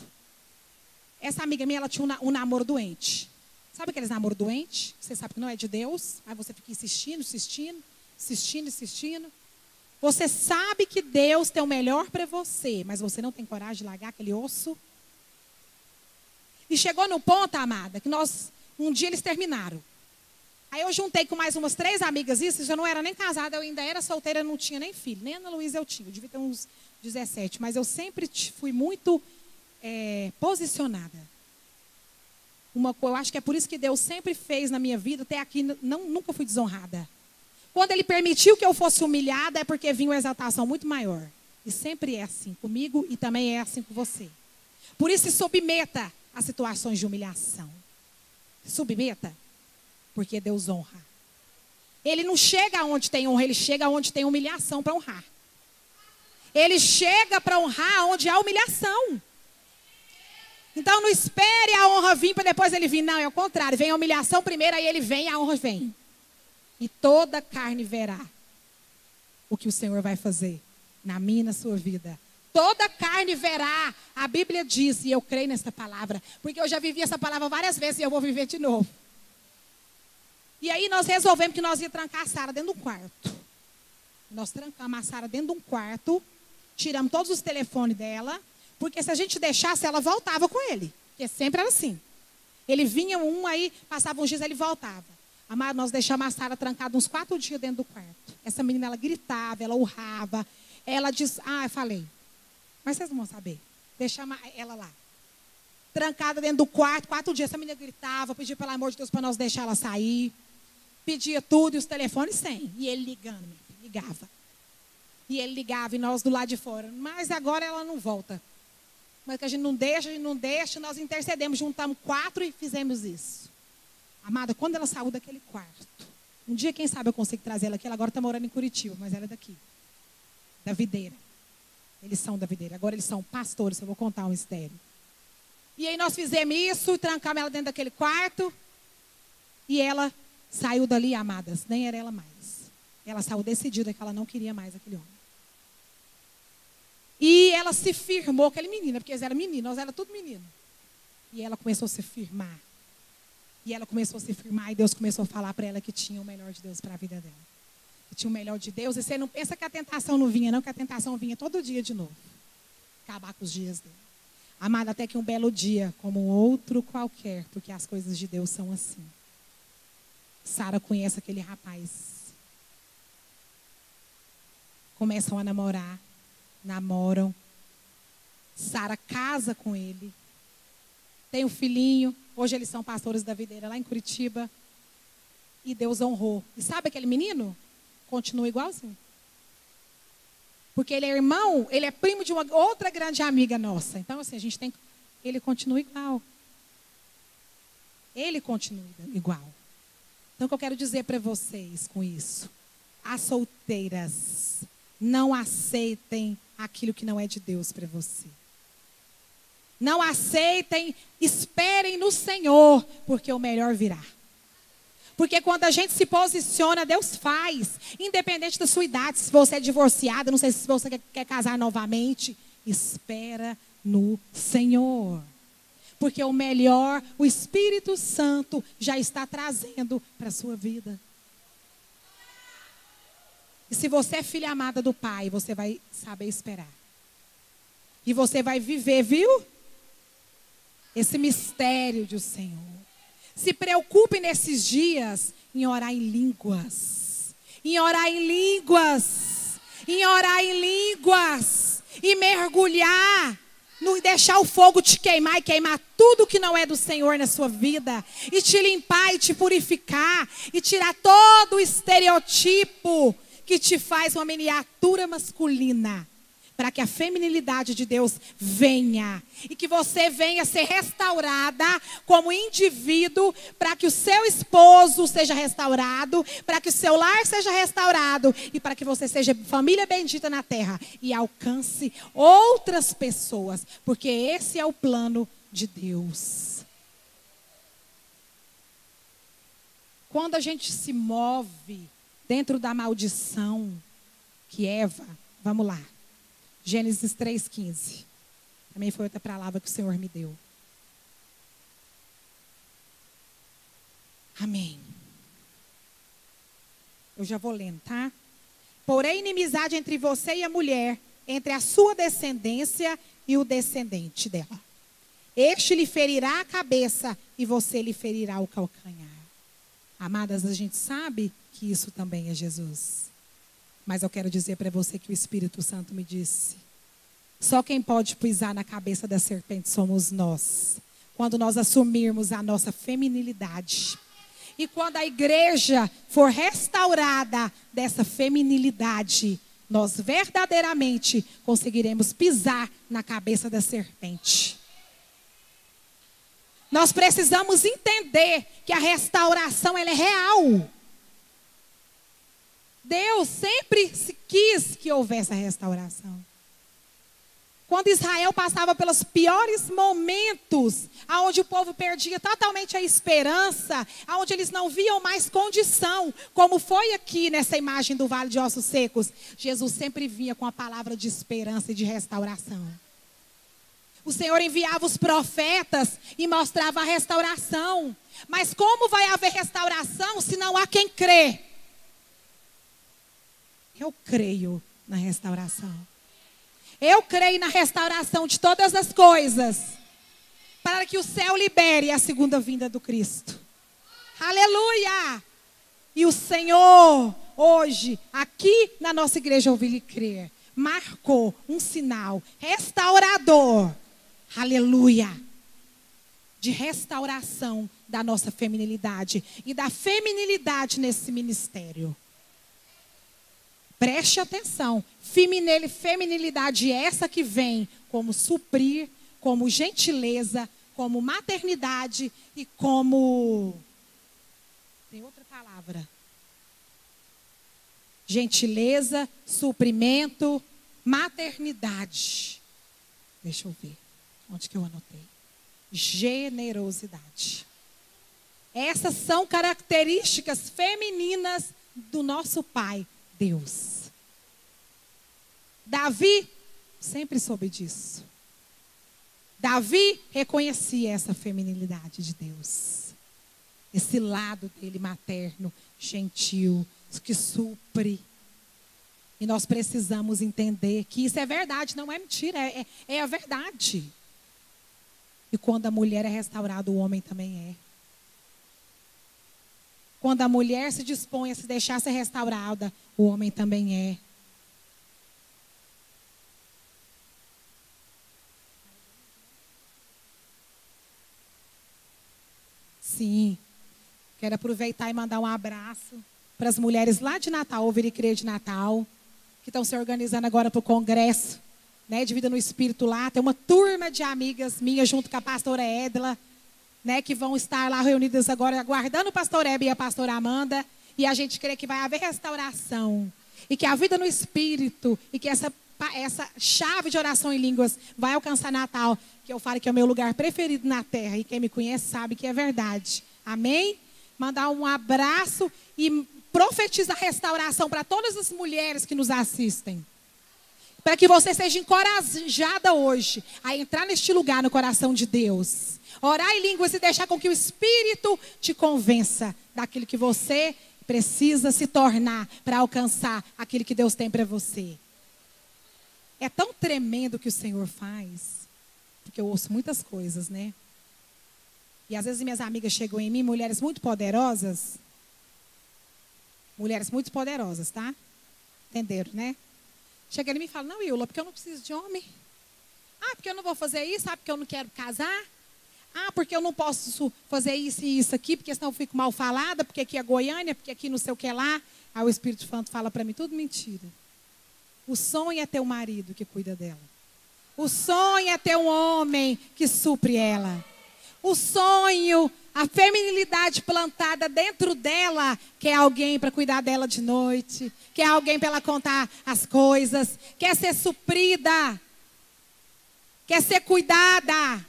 Essa amiga minha, ela tinha um, um namoro doente. Sabe aqueles namoro doente? Você sabe que não é de Deus, aí você fica insistindo, insistindo, insistindo, insistindo. Você sabe que Deus tem o melhor para você, mas você não tem coragem de largar aquele osso? E chegou no ponto, amada, que nós, um dia eles terminaram. Aí eu juntei com mais umas três amigas, isso, eu não era nem casada, eu ainda era solteira, não tinha nem filho. Nem Ana Luísa eu tinha, eu devia ter uns 17. Mas eu sempre fui muito é, posicionada. Uma, eu acho que é por isso que Deus sempre fez na minha vida, até aqui não, nunca fui desonrada. Quando Ele permitiu que eu fosse humilhada, é porque vinha uma exaltação muito maior. E sempre é assim comigo e também é assim com você. Por isso, se submeta a situações de humilhação. Submeta porque Deus honra. Ele não chega onde tem honra, ele chega onde tem humilhação para honrar. Ele chega para honrar onde há humilhação. Então não espere a honra vir para depois ele vir. Não, é o contrário. Vem a humilhação primeiro, aí ele vem a honra vem. E toda carne verá o que o Senhor vai fazer na minha e na sua vida. Toda carne verá. A Bíblia diz, e eu creio nessa palavra, porque eu já vivi essa palavra várias vezes e eu vou viver de novo. E aí nós resolvemos que nós ia trancar a Sara dentro do quarto. Nós trancamos a Sara dentro de um quarto, tiramos todos os telefones dela, porque se a gente deixasse, ela voltava com ele. Porque sempre era assim. Ele vinha um, aí passava uns dias, ele voltava. Amado, nós deixamos a Sara trancada uns quatro dias dentro do quarto. Essa menina, ela gritava, ela urrava. Ela disse, ah, eu falei, mas vocês não vão saber. Deixamos ela lá. Trancada dentro do quarto, quatro dias. Essa menina gritava, pedia pelo amor de Deus para nós deixar ela sair pedia tudo e os telefones sem. E ele ligando, ligava. E ele ligava e nós do lado de fora. Mas agora ela não volta. Mas que a gente não deixa, a gente não deixa, nós intercedemos, juntamos quatro e fizemos isso. Amada, quando ela saiu daquele quarto, um dia, quem sabe, eu consigo trazer ela aqui. Ela agora está morando em Curitiba, mas ela é daqui. Da videira. Eles são da videira. Agora eles são pastores, eu vou contar um mistério. E aí nós fizemos isso, trancamos ela dentro daquele quarto. E ela Saiu dali, amadas, nem era ela mais. Ela saiu decidida que ela não queria mais aquele homem. E ela se firmou, aquele menino, porque eles eram meninos, nós era tudo menino. E ela começou a se firmar. E ela começou a se firmar e Deus começou a falar para ela que tinha o melhor de Deus para a vida dela. Que tinha o melhor de Deus. E você não pensa que a tentação não vinha, não, que a tentação vinha todo dia de novo. Acabar com os dias dele. Amada, até que um belo dia, como outro qualquer, porque as coisas de Deus são assim. Sara conhece aquele rapaz. Começam a namorar, namoram. Sara casa com ele. Tem um filhinho. Hoje eles são pastores da videira lá em Curitiba. E Deus honrou. E sabe aquele menino? Continua igualzinho. Porque ele é irmão, ele é primo de uma outra grande amiga nossa. Então, assim, a gente tem. Ele continua igual. Ele continua igual. Então, o que eu quero dizer para vocês com isso? As solteiras, não aceitem aquilo que não é de Deus para você. Não aceitem, esperem no Senhor, porque o melhor virá. Porque quando a gente se posiciona, Deus faz. Independente da sua idade, se você é divorciada, não sei se você quer, casar novamente, espera no Senhor porque o melhor o Espírito Santo já está trazendo para a sua vida. E se você é filha amada do Pai, você vai saber esperar. E você vai viver, viu? Esse mistério do Senhor. Se preocupe nesses dias em orar em línguas. Em orar em línguas. Em orar em línguas. E mergulhar não deixar o fogo te queimar e queimar tudo que não é do Senhor na sua vida, e te limpar e te purificar, e tirar todo o estereotipo que te faz uma miniatura masculina para que a feminilidade de Deus venha e que você venha ser restaurada como indivíduo, para que o seu esposo seja restaurado, para que o seu lar seja restaurado e para que você seja família bendita na terra e alcance outras pessoas, porque esse é o plano de Deus. Quando a gente se move dentro da maldição que Eva Vamos lá. Gênesis 3,15. Também foi outra palavra que o Senhor me deu. Amém. Eu já vou lendo, tá? Porém, inimizade entre você e a mulher, entre a sua descendência e o descendente dela. Este lhe ferirá a cabeça e você lhe ferirá o calcanhar. Amadas, a gente sabe que isso também é Jesus. Mas eu quero dizer para você que o Espírito Santo me disse: só quem pode pisar na cabeça da serpente somos nós. Quando nós assumirmos a nossa feminilidade e quando a igreja for restaurada dessa feminilidade, nós verdadeiramente conseguiremos pisar na cabeça da serpente. Nós precisamos entender que a restauração é real. Deus sempre quis que houvesse a restauração. Quando Israel passava pelos piores momentos, aonde o povo perdia totalmente a esperança, aonde eles não viam mais condição, como foi aqui nessa imagem do Vale de Ossos Secos, Jesus sempre vinha com a palavra de esperança e de restauração. O Senhor enviava os profetas e mostrava a restauração. Mas como vai haver restauração se não há quem crê? Eu creio na restauração. Eu creio na restauração de todas as coisas, para que o céu libere a segunda vinda do Cristo. Aleluia! E o Senhor, hoje, aqui na nossa igreja, ouvi lhe crer, marcou um sinal restaurador. Aleluia! De restauração da nossa feminilidade e da feminilidade nesse ministério. Preste atenção. Feminilidade essa que vem como suprir, como gentileza, como maternidade e como. Tem outra palavra. Gentileza, suprimento, maternidade. Deixa eu ver. Onde que eu anotei? Generosidade. Essas são características femininas do nosso Pai, Deus. Davi sempre soube disso. Davi reconhecia essa feminilidade de Deus. Esse lado dele materno, gentil, que supre. E nós precisamos entender que isso é verdade, não é mentira, é, é, é a verdade. E quando a mulher é restaurada, o homem também é. Quando a mulher se dispõe a se deixar ser restaurada, o homem também é. Sim. Quero aproveitar e mandar um abraço para as mulheres lá de Natal, ouvir e crer de Natal, que estão se organizando agora para o congresso né, de vida no espírito lá. Tem uma turma de amigas minhas junto com a pastora Edla né, que vão estar lá reunidas agora, aguardando o pastor Hebe e a pastora Amanda. E a gente crê que vai haver restauração. E que a vida no Espírito, e que essa, essa chave de oração em línguas vai alcançar Natal. Que eu falo que é o meu lugar preferido na terra. E quem me conhece sabe que é verdade. Amém? Mandar um abraço e profetizar restauração para todas as mulheres que nos assistem. Para que você seja encorajada hoje a entrar neste lugar no coração de Deus Orar em línguas e deixar com que o Espírito te convença daquilo que você precisa se tornar para alcançar aquilo que Deus tem para você. É tão tremendo o que o Senhor faz, porque eu ouço muitas coisas, né? E às vezes minhas amigas chegam em mim, mulheres muito poderosas. Mulheres muito poderosas, tá? Entenderam, né? Chega mim e fala: Não, Iula, porque eu não preciso de homem. Ah, porque eu não vou fazer isso. Ah, porque eu não quero casar. Ah, porque eu não posso fazer isso e isso aqui, porque senão eu fico mal falada, porque aqui é Goiânia, porque aqui não sei o que lá. Aí o Espírito Santo fala para mim, tudo mentira. O sonho é ter um marido que cuida dela. O sonho é ter um homem que supre ela. O sonho, a feminilidade plantada dentro dela, quer alguém para cuidar dela de noite, quer alguém para ela contar as coisas, quer ser suprida, quer ser cuidada.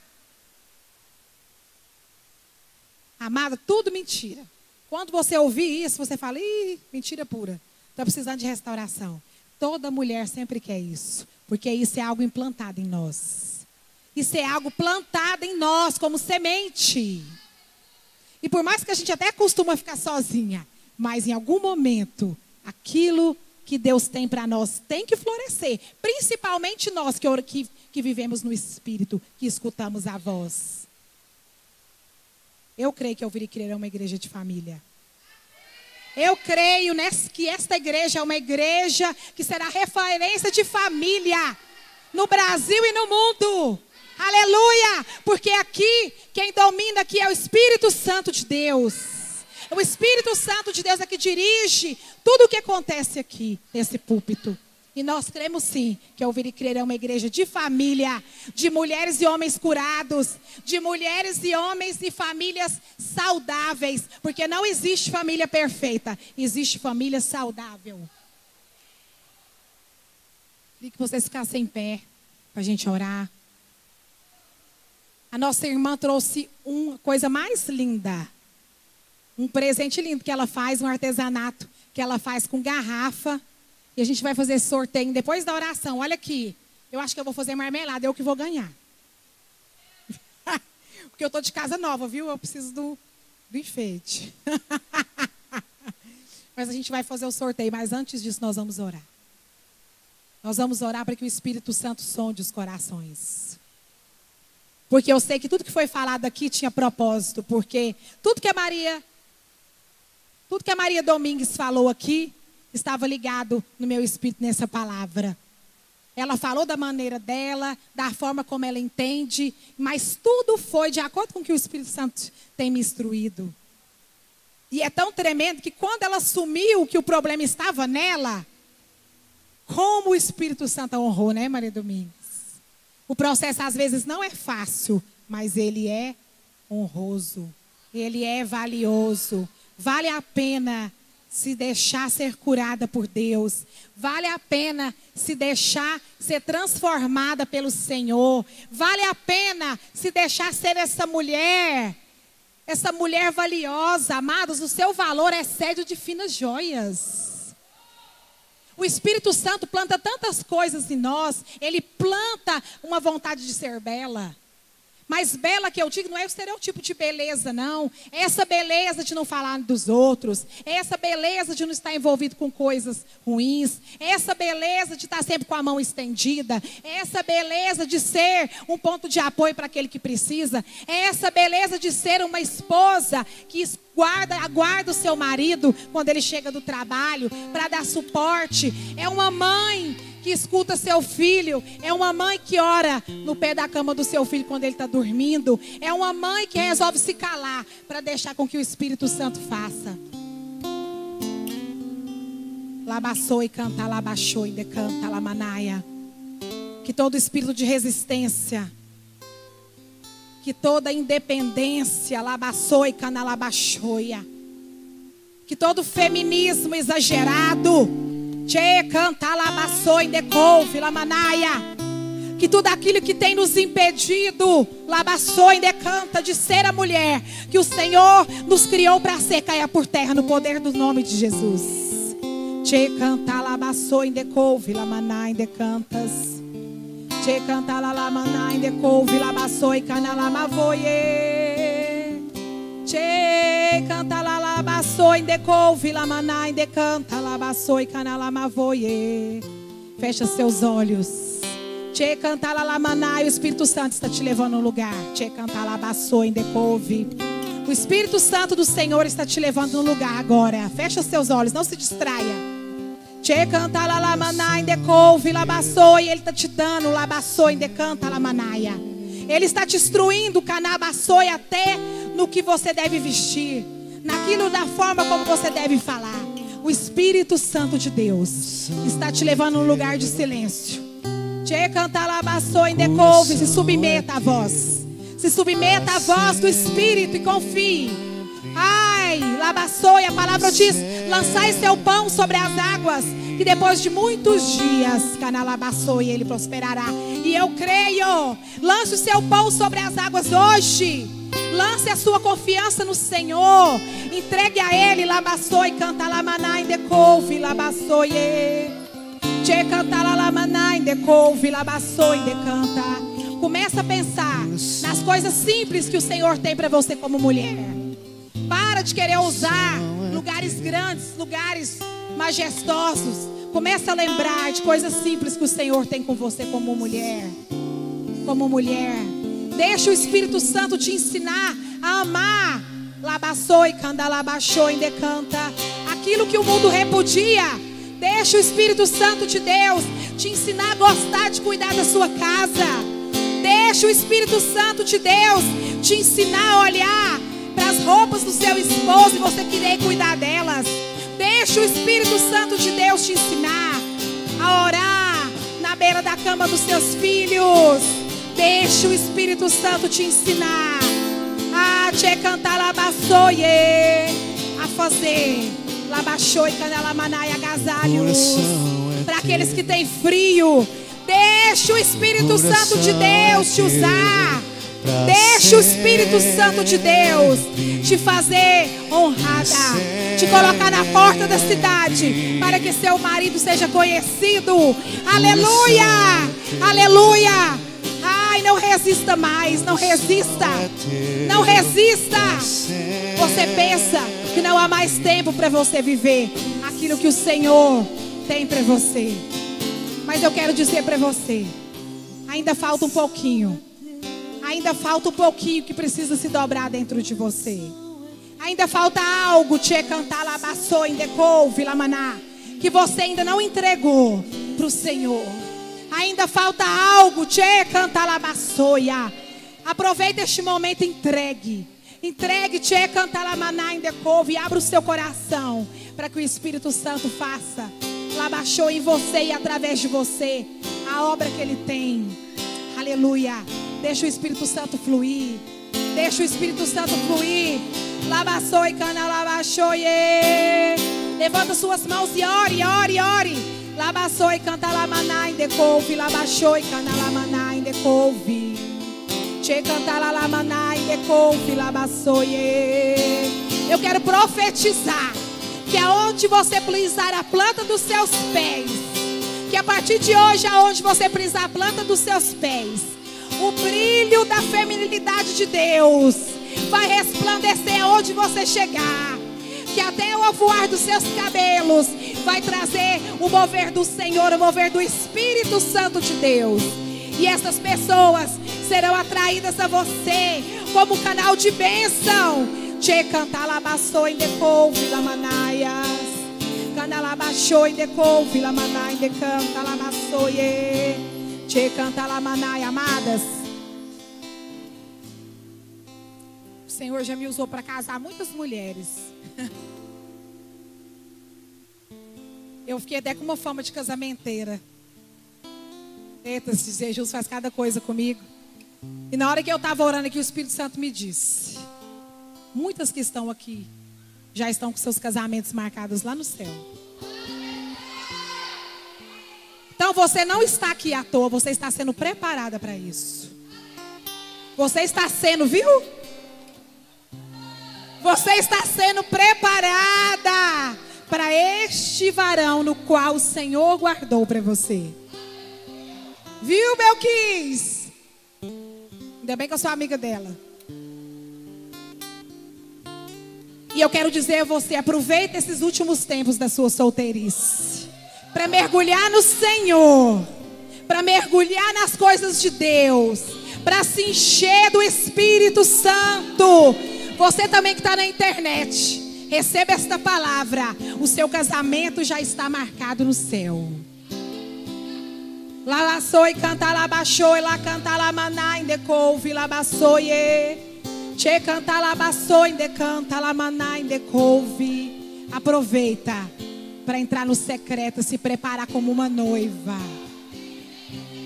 Amada, tudo mentira. Quando você ouvir isso, você fala, ih, mentira pura. Está precisando de restauração. Toda mulher sempre quer isso, porque isso é algo implantado em nós. Isso é algo plantado em nós como semente. E por mais que a gente até costuma ficar sozinha, mas em algum momento aquilo que Deus tem para nós tem que florescer. Principalmente nós que, que, que vivemos no Espírito, que escutamos a voz. Eu creio que eu virei criar uma igreja de família. Eu creio que esta igreja é uma igreja que será referência de família no Brasil e no mundo. Aleluia! Porque aqui, quem domina aqui é o Espírito Santo de Deus. O Espírito Santo de Deus é que dirige tudo o que acontece aqui, nesse púlpito. E nós cremos sim que o Vire Crer é uma igreja de família, de mulheres e homens curados, de mulheres e homens e famílias saudáveis, porque não existe família perfeita, existe família saudável. Queria que vocês ficassem em pé para a gente orar. A nossa irmã trouxe uma coisa mais linda. Um presente lindo que ela faz, um artesanato que ela faz com garrafa e a gente vai fazer sorteio depois da oração. Olha aqui. Eu acho que eu vou fazer marmelada, eu que vou ganhar. [laughs] Porque eu estou de casa nova, viu? Eu preciso do, do enfeite. [laughs] mas a gente vai fazer o sorteio. Mas antes disso, nós vamos orar. Nós vamos orar para que o Espírito Santo sonde os corações. Porque eu sei que tudo que foi falado aqui tinha propósito. Porque tudo que a Maria, tudo que a Maria Domingues falou aqui, estava ligado no meu espírito nessa palavra. Ela falou da maneira dela, da forma como ela entende, mas tudo foi de acordo com o que o Espírito Santo tem me instruído. E é tão tremendo que quando ela assumiu que o problema estava nela, como o Espírito Santo a honrou, né, Maria Domingues? O processo às vezes não é fácil, mas ele é honroso, ele é valioso. Vale a pena se deixar ser curada por Deus. Vale a pena se deixar ser transformada pelo Senhor. Vale a pena se deixar ser essa mulher. Essa mulher valiosa, amados, o seu valor é sério de finas joias. O Espírito Santo planta tantas coisas em nós, ele planta uma vontade de ser bela. Mas bela que eu digo não é o estereotipo de beleza, não. É essa beleza de não falar dos outros. É essa beleza de não estar envolvido com coisas ruins. É essa beleza de estar sempre com a mão estendida. É essa beleza de ser um ponto de apoio para aquele que precisa. É essa beleza de ser uma esposa que guarda, aguarda o seu marido quando ele chega do trabalho para dar suporte. É uma mãe que escuta seu filho, é uma mãe que ora no pé da cama do seu filho quando ele está dormindo, é uma mãe que resolve se calar para deixar com que o Espírito Santo faça. Labaçou e canta, labaixou e decanta, lamanaia. Que todo espírito de resistência, que toda independência, labaçou e canalabaixoia, que todo feminismo exagerado, Che canta labaçoi decouve lamanaia. Que tudo aquilo que tem nos impedido, labaçoi decanta de ser a mulher que o Senhor nos criou para ser caia por terra no poder do nome de Jesus. Che canta labaçoi decouve lamanai decantas. Che canta la lamanai decouve labaçoi canalamavoie. Che canta la labaçoi decouve lamanai decanta labaçoi canalamavoie. Fecha seus olhos. Che canta la lamanai, o Espírito Santo está te levando no lugar. Che canta labaçoi decouve. O Espírito Santo do Senhor está te levando no lugar agora. Fecha seus olhos, não se distraia. Che canta la lamanai decouve labaçoi, ele está te dando labaçoi decanta lamanaia. Ele está te instruindo canabaçoi até no que você deve vestir, naquilo da forma como você deve falar. O Espírito Santo de Deus está te levando a um lugar de silêncio. Te cantar labaçou em decouve, se submeta à voz. Se submeta à voz do Espírito e confie. Ai, labaçou e a palavra diz: lançai seu pão sobre as águas, que depois de muitos dias, canalabaçou e ele prosperará. E eu creio, lance o seu pão sobre as águas hoje. Lance a sua confiança no Senhor. Entregue a Ele. Labaçoi, canta lamaná, decouve, labaçoie. Te canta la la maná em decouve, labaçou em decanta. Começa a pensar nas coisas simples que o Senhor tem para você como mulher. Para de querer usar lugares grandes, lugares majestosos. Começa a lembrar de coisas simples que o Senhor tem com você como mulher. Como mulher. Deixa o Espírito Santo te ensinar a amar. Labaçou e e decanta. Aquilo que o mundo repudia. Deixa o Espírito Santo de Deus te ensinar a gostar de cuidar da sua casa. Deixa o Espírito Santo de Deus te ensinar a olhar para as roupas do seu esposo e você querer cuidar delas. Deixa o Espírito Santo de Deus te ensinar a orar na beira da cama dos seus filhos. Deixa o Espírito Santo te ensinar a te cantar labaçoie, a fazer labaxoi, canelamaná e agasalhos. Para aqueles que têm frio, deixa o Espírito Santo de Deus te usar. Deixa o Espírito Santo de Deus te fazer honrada, te colocar na porta da cidade, para que seu marido seja conhecido. Aleluia! Aleluia! Ai, não resista mais, não resista. Não resista. Você pensa que não há mais tempo para você viver aquilo que o Senhor tem para você. Mas eu quero dizer para você, ainda falta um pouquinho. Ainda falta um pouquinho que precisa se dobrar dentro de você. Ainda falta algo, te cantar labaçou em decouve, lamaná, que você ainda não entregou para o Senhor. Ainda falta algo, te cantar labaçoia. Aproveita este momento, entregue. Entregue, te cantar lamaná em decouve, abra o seu coração para que o Espírito Santo faça labaixou em você e através de você a obra que ele tem. Aleluia. Deixa o Espírito Santo fluir. Deixa o Espírito Santo fluir. Labaçou e cana, labaçou Levanta suas mãos e ore, ore, ore. Labaçou e canta lamaná em decouve. E cana lamaná em decouve. Che canta lamaná em decouve. Labaçou Eu quero profetizar que aonde você pisar a planta dos seus pés, que a partir de hoje, aonde você pisar a planta dos seus pés, o brilho da feminilidade de Deus vai resplandecer aonde você chegar. Que até o voar dos seus cabelos vai trazer o mover do Senhor, o mover do Espírito Santo de Deus. E essas pessoas serão atraídas a você como canal de bênção. Che canta labaçou em decouve lamanaias. Cana labaixou em decouve lamanai decanta labaçoie. Te canta lamanai, amadas. O Senhor já me usou para casar muitas mulheres. [laughs] Eu fiquei até com uma fama de casamenteira. Eita, se Jesus faz cada coisa comigo. E na hora que eu estava orando aqui, o Espírito Santo me disse: Muitas que estão aqui já estão com seus casamentos marcados lá no céu. Então você não está aqui à toa, você está sendo preparada para isso. Você está sendo, viu? Você está sendo preparada para este varão no qual o Senhor guardou para você. Viu, meu quis? Ainda bem que eu sou amiga dela. E eu quero dizer a você, aproveite esses últimos tempos da sua solteirice para mergulhar no Senhor, para mergulhar nas coisas de Deus, para se encher do Espírito Santo. Você também que está na internet, receba esta palavra: o seu casamento já está marcado no céu. Lá laçou e canta lá baixou e lá canta lá maná em decouve lá baixou e che canta lá baixou em decanta lá maná em decouve. Aproveita para entrar no secreto, se preparar como uma noiva.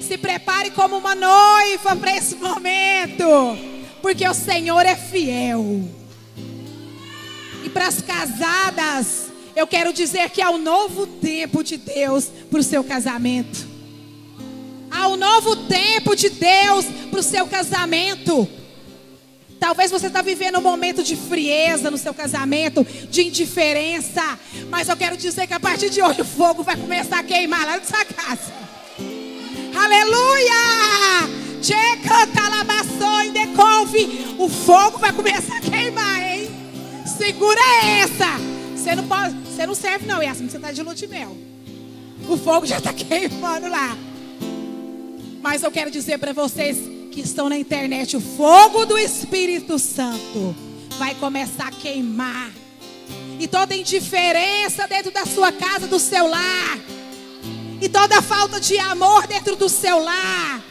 Se prepare como uma noiva para esse momento, porque o Senhor é fiel. E para as casadas, eu quero dizer que há um novo tempo de Deus para o seu casamento. Há um novo tempo de Deus para o seu casamento. Talvez você está vivendo um momento de frieza no seu casamento, de indiferença. Mas eu quero dizer que a partir de hoje o fogo vai começar a queimar lá na sua casa. Aleluia! O fogo vai começar a queimar, hein? Segura essa. Você não pode, você não serve não, que você está de lua de mel. O fogo já está [laughs] queimando lá. Mas eu quero dizer para vocês que estão na internet, o fogo do Espírito Santo vai começar a queimar. E toda indiferença dentro da sua casa, do seu lar. E toda falta de amor dentro do seu lar.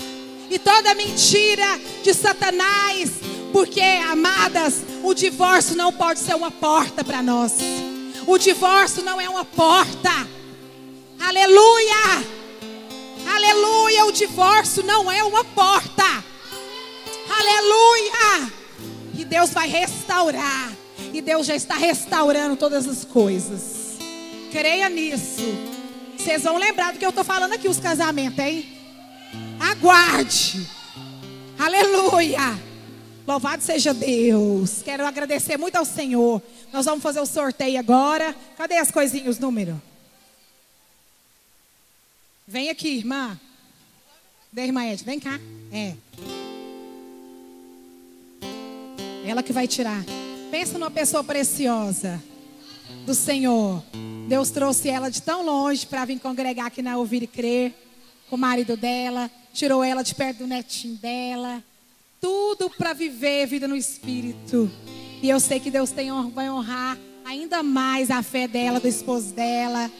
E toda mentira de Satanás. Porque, amadas, o divórcio não pode ser uma porta para nós. O divórcio não é uma porta. Aleluia! Aleluia! O divórcio não é uma porta. Aleluia! E Deus vai restaurar. E Deus já está restaurando todas as coisas. Creia nisso. Vocês vão lembrar do que eu estou falando aqui, os casamentos, hein? Aguarde. Aleluia. Louvado seja Deus. Quero agradecer muito ao Senhor. Nós vamos fazer o sorteio agora. Cadê as coisinhas, número? Vem aqui, irmã. Vem, irmã Ed, vem cá. É. Ela que vai tirar. Pensa numa pessoa preciosa do Senhor. Deus trouxe ela de tão longe para vir congregar aqui na Ouvir e Crer com o marido dela. Tirou ela de perto do netinho dela tudo para viver vida no Espírito. E eu sei que Deus tem, vai honrar ainda mais a fé dela, do esposo dela.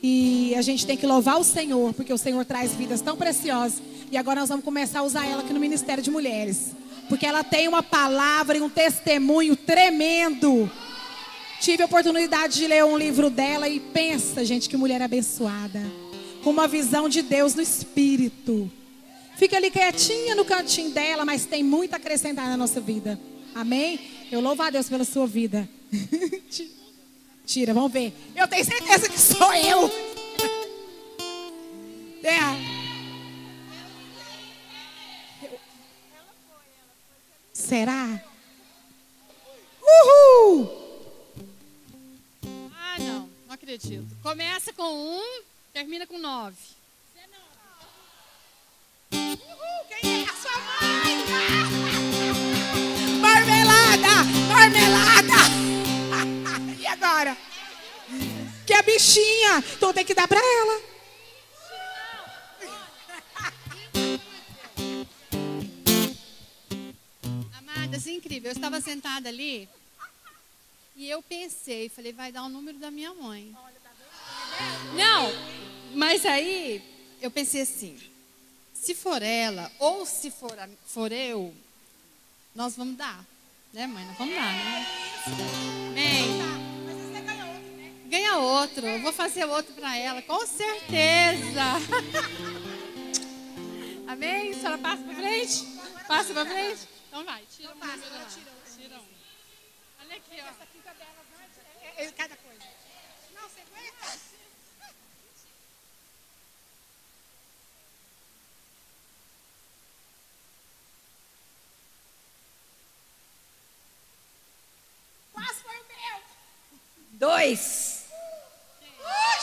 E a gente tem que louvar o Senhor, porque o Senhor traz vidas tão preciosas. E agora nós vamos começar a usar ela aqui no Ministério de Mulheres. Porque ela tem uma palavra e um testemunho tremendo. Tive a oportunidade de ler um livro dela e pensa, gente, que mulher abençoada. Com uma visão de Deus no Espírito. Fica ali quietinha no cantinho dela, mas tem muito a acrescentar na nossa vida. Amém? Eu louvo a Deus pela sua vida. [laughs] Tira, vamos ver. Eu tenho certeza que sou eu. [laughs] É. Será? Uhul! Ah, não, não acredito. Começa com um, termina com nove. Uhul, quem é a sua mãe? [laughs] Marmelada! Marmelada! [laughs] e agora? Que é bichinha, então tem que dar para ela. [laughs] Amadas, incrível. Eu estava sentada ali e eu pensei, falei, vai dar o número da minha mãe. Não, mas aí eu pensei assim, se for ela ou se for, for eu, nós vamos dar. Né, mãe? Nós vamos dar, né? Amém. Ganha outro. Eu vou fazer outro para ela, com certeza. [laughs] Amém? A senhora passa para frente? Passa para frente? Então vai, tira um. Tira um. Olha aqui, ó. Essa fita delas, é, é cada Dois.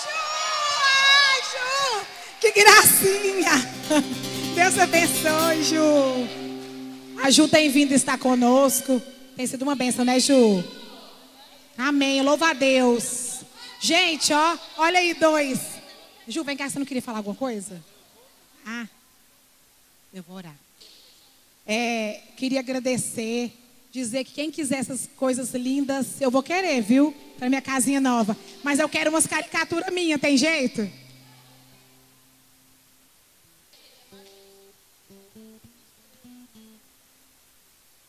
Ju! Ju! Que gracinha! [laughs] Deus abençoe, Ju. A Ju tem vindo estar conosco. Tem sido uma bênção, né, Ju? Amém. Louva a Deus. Gente, ó, olha aí, dois. Ju, vem cá, você não queria falar alguma coisa? Ah, eu vou orar. É, queria agradecer dizer que quem quiser essas coisas lindas, eu vou querer, viu? Para minha casinha nova. Mas eu quero umas caricaturas minhas, tem jeito?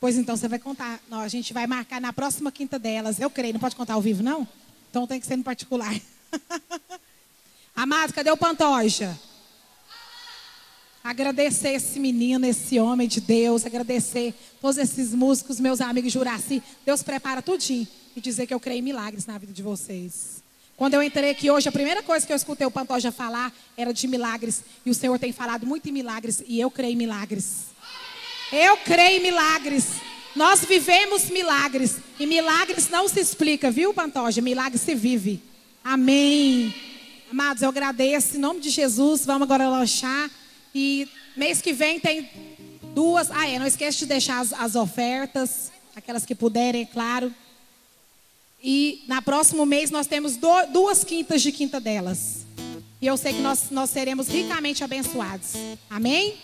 Pois então você vai contar. Não, a gente vai marcar na próxima quinta delas. Eu creio, não pode contar ao vivo, não? Então tem que ser no particular. [laughs] Amado, cadê o Pantoja? Agradecer esse menino, esse homem de Deus, agradecer todos esses músicos, meus amigos Juraci. Deus prepara tudinho e dizer que eu creio em milagres na vida de vocês. Quando eu entrei aqui hoje, a primeira coisa que eu escutei o Pantoja falar era de milagres. E o Senhor tem falado muito em milagres e eu creio em milagres. Eu creio em milagres. Nós vivemos milagres. E milagres não se explica, viu, Pantoja? Milagre se vive. Amém. Amados, eu agradeço. Em nome de Jesus, vamos agora lanchar. E mês que vem tem duas. Ah, é, não esqueça de deixar as, as ofertas. Aquelas que puderem, é claro. E na próximo mês nós temos do, duas quintas de quinta delas. E eu sei que nós, nós seremos ricamente abençoados. Amém?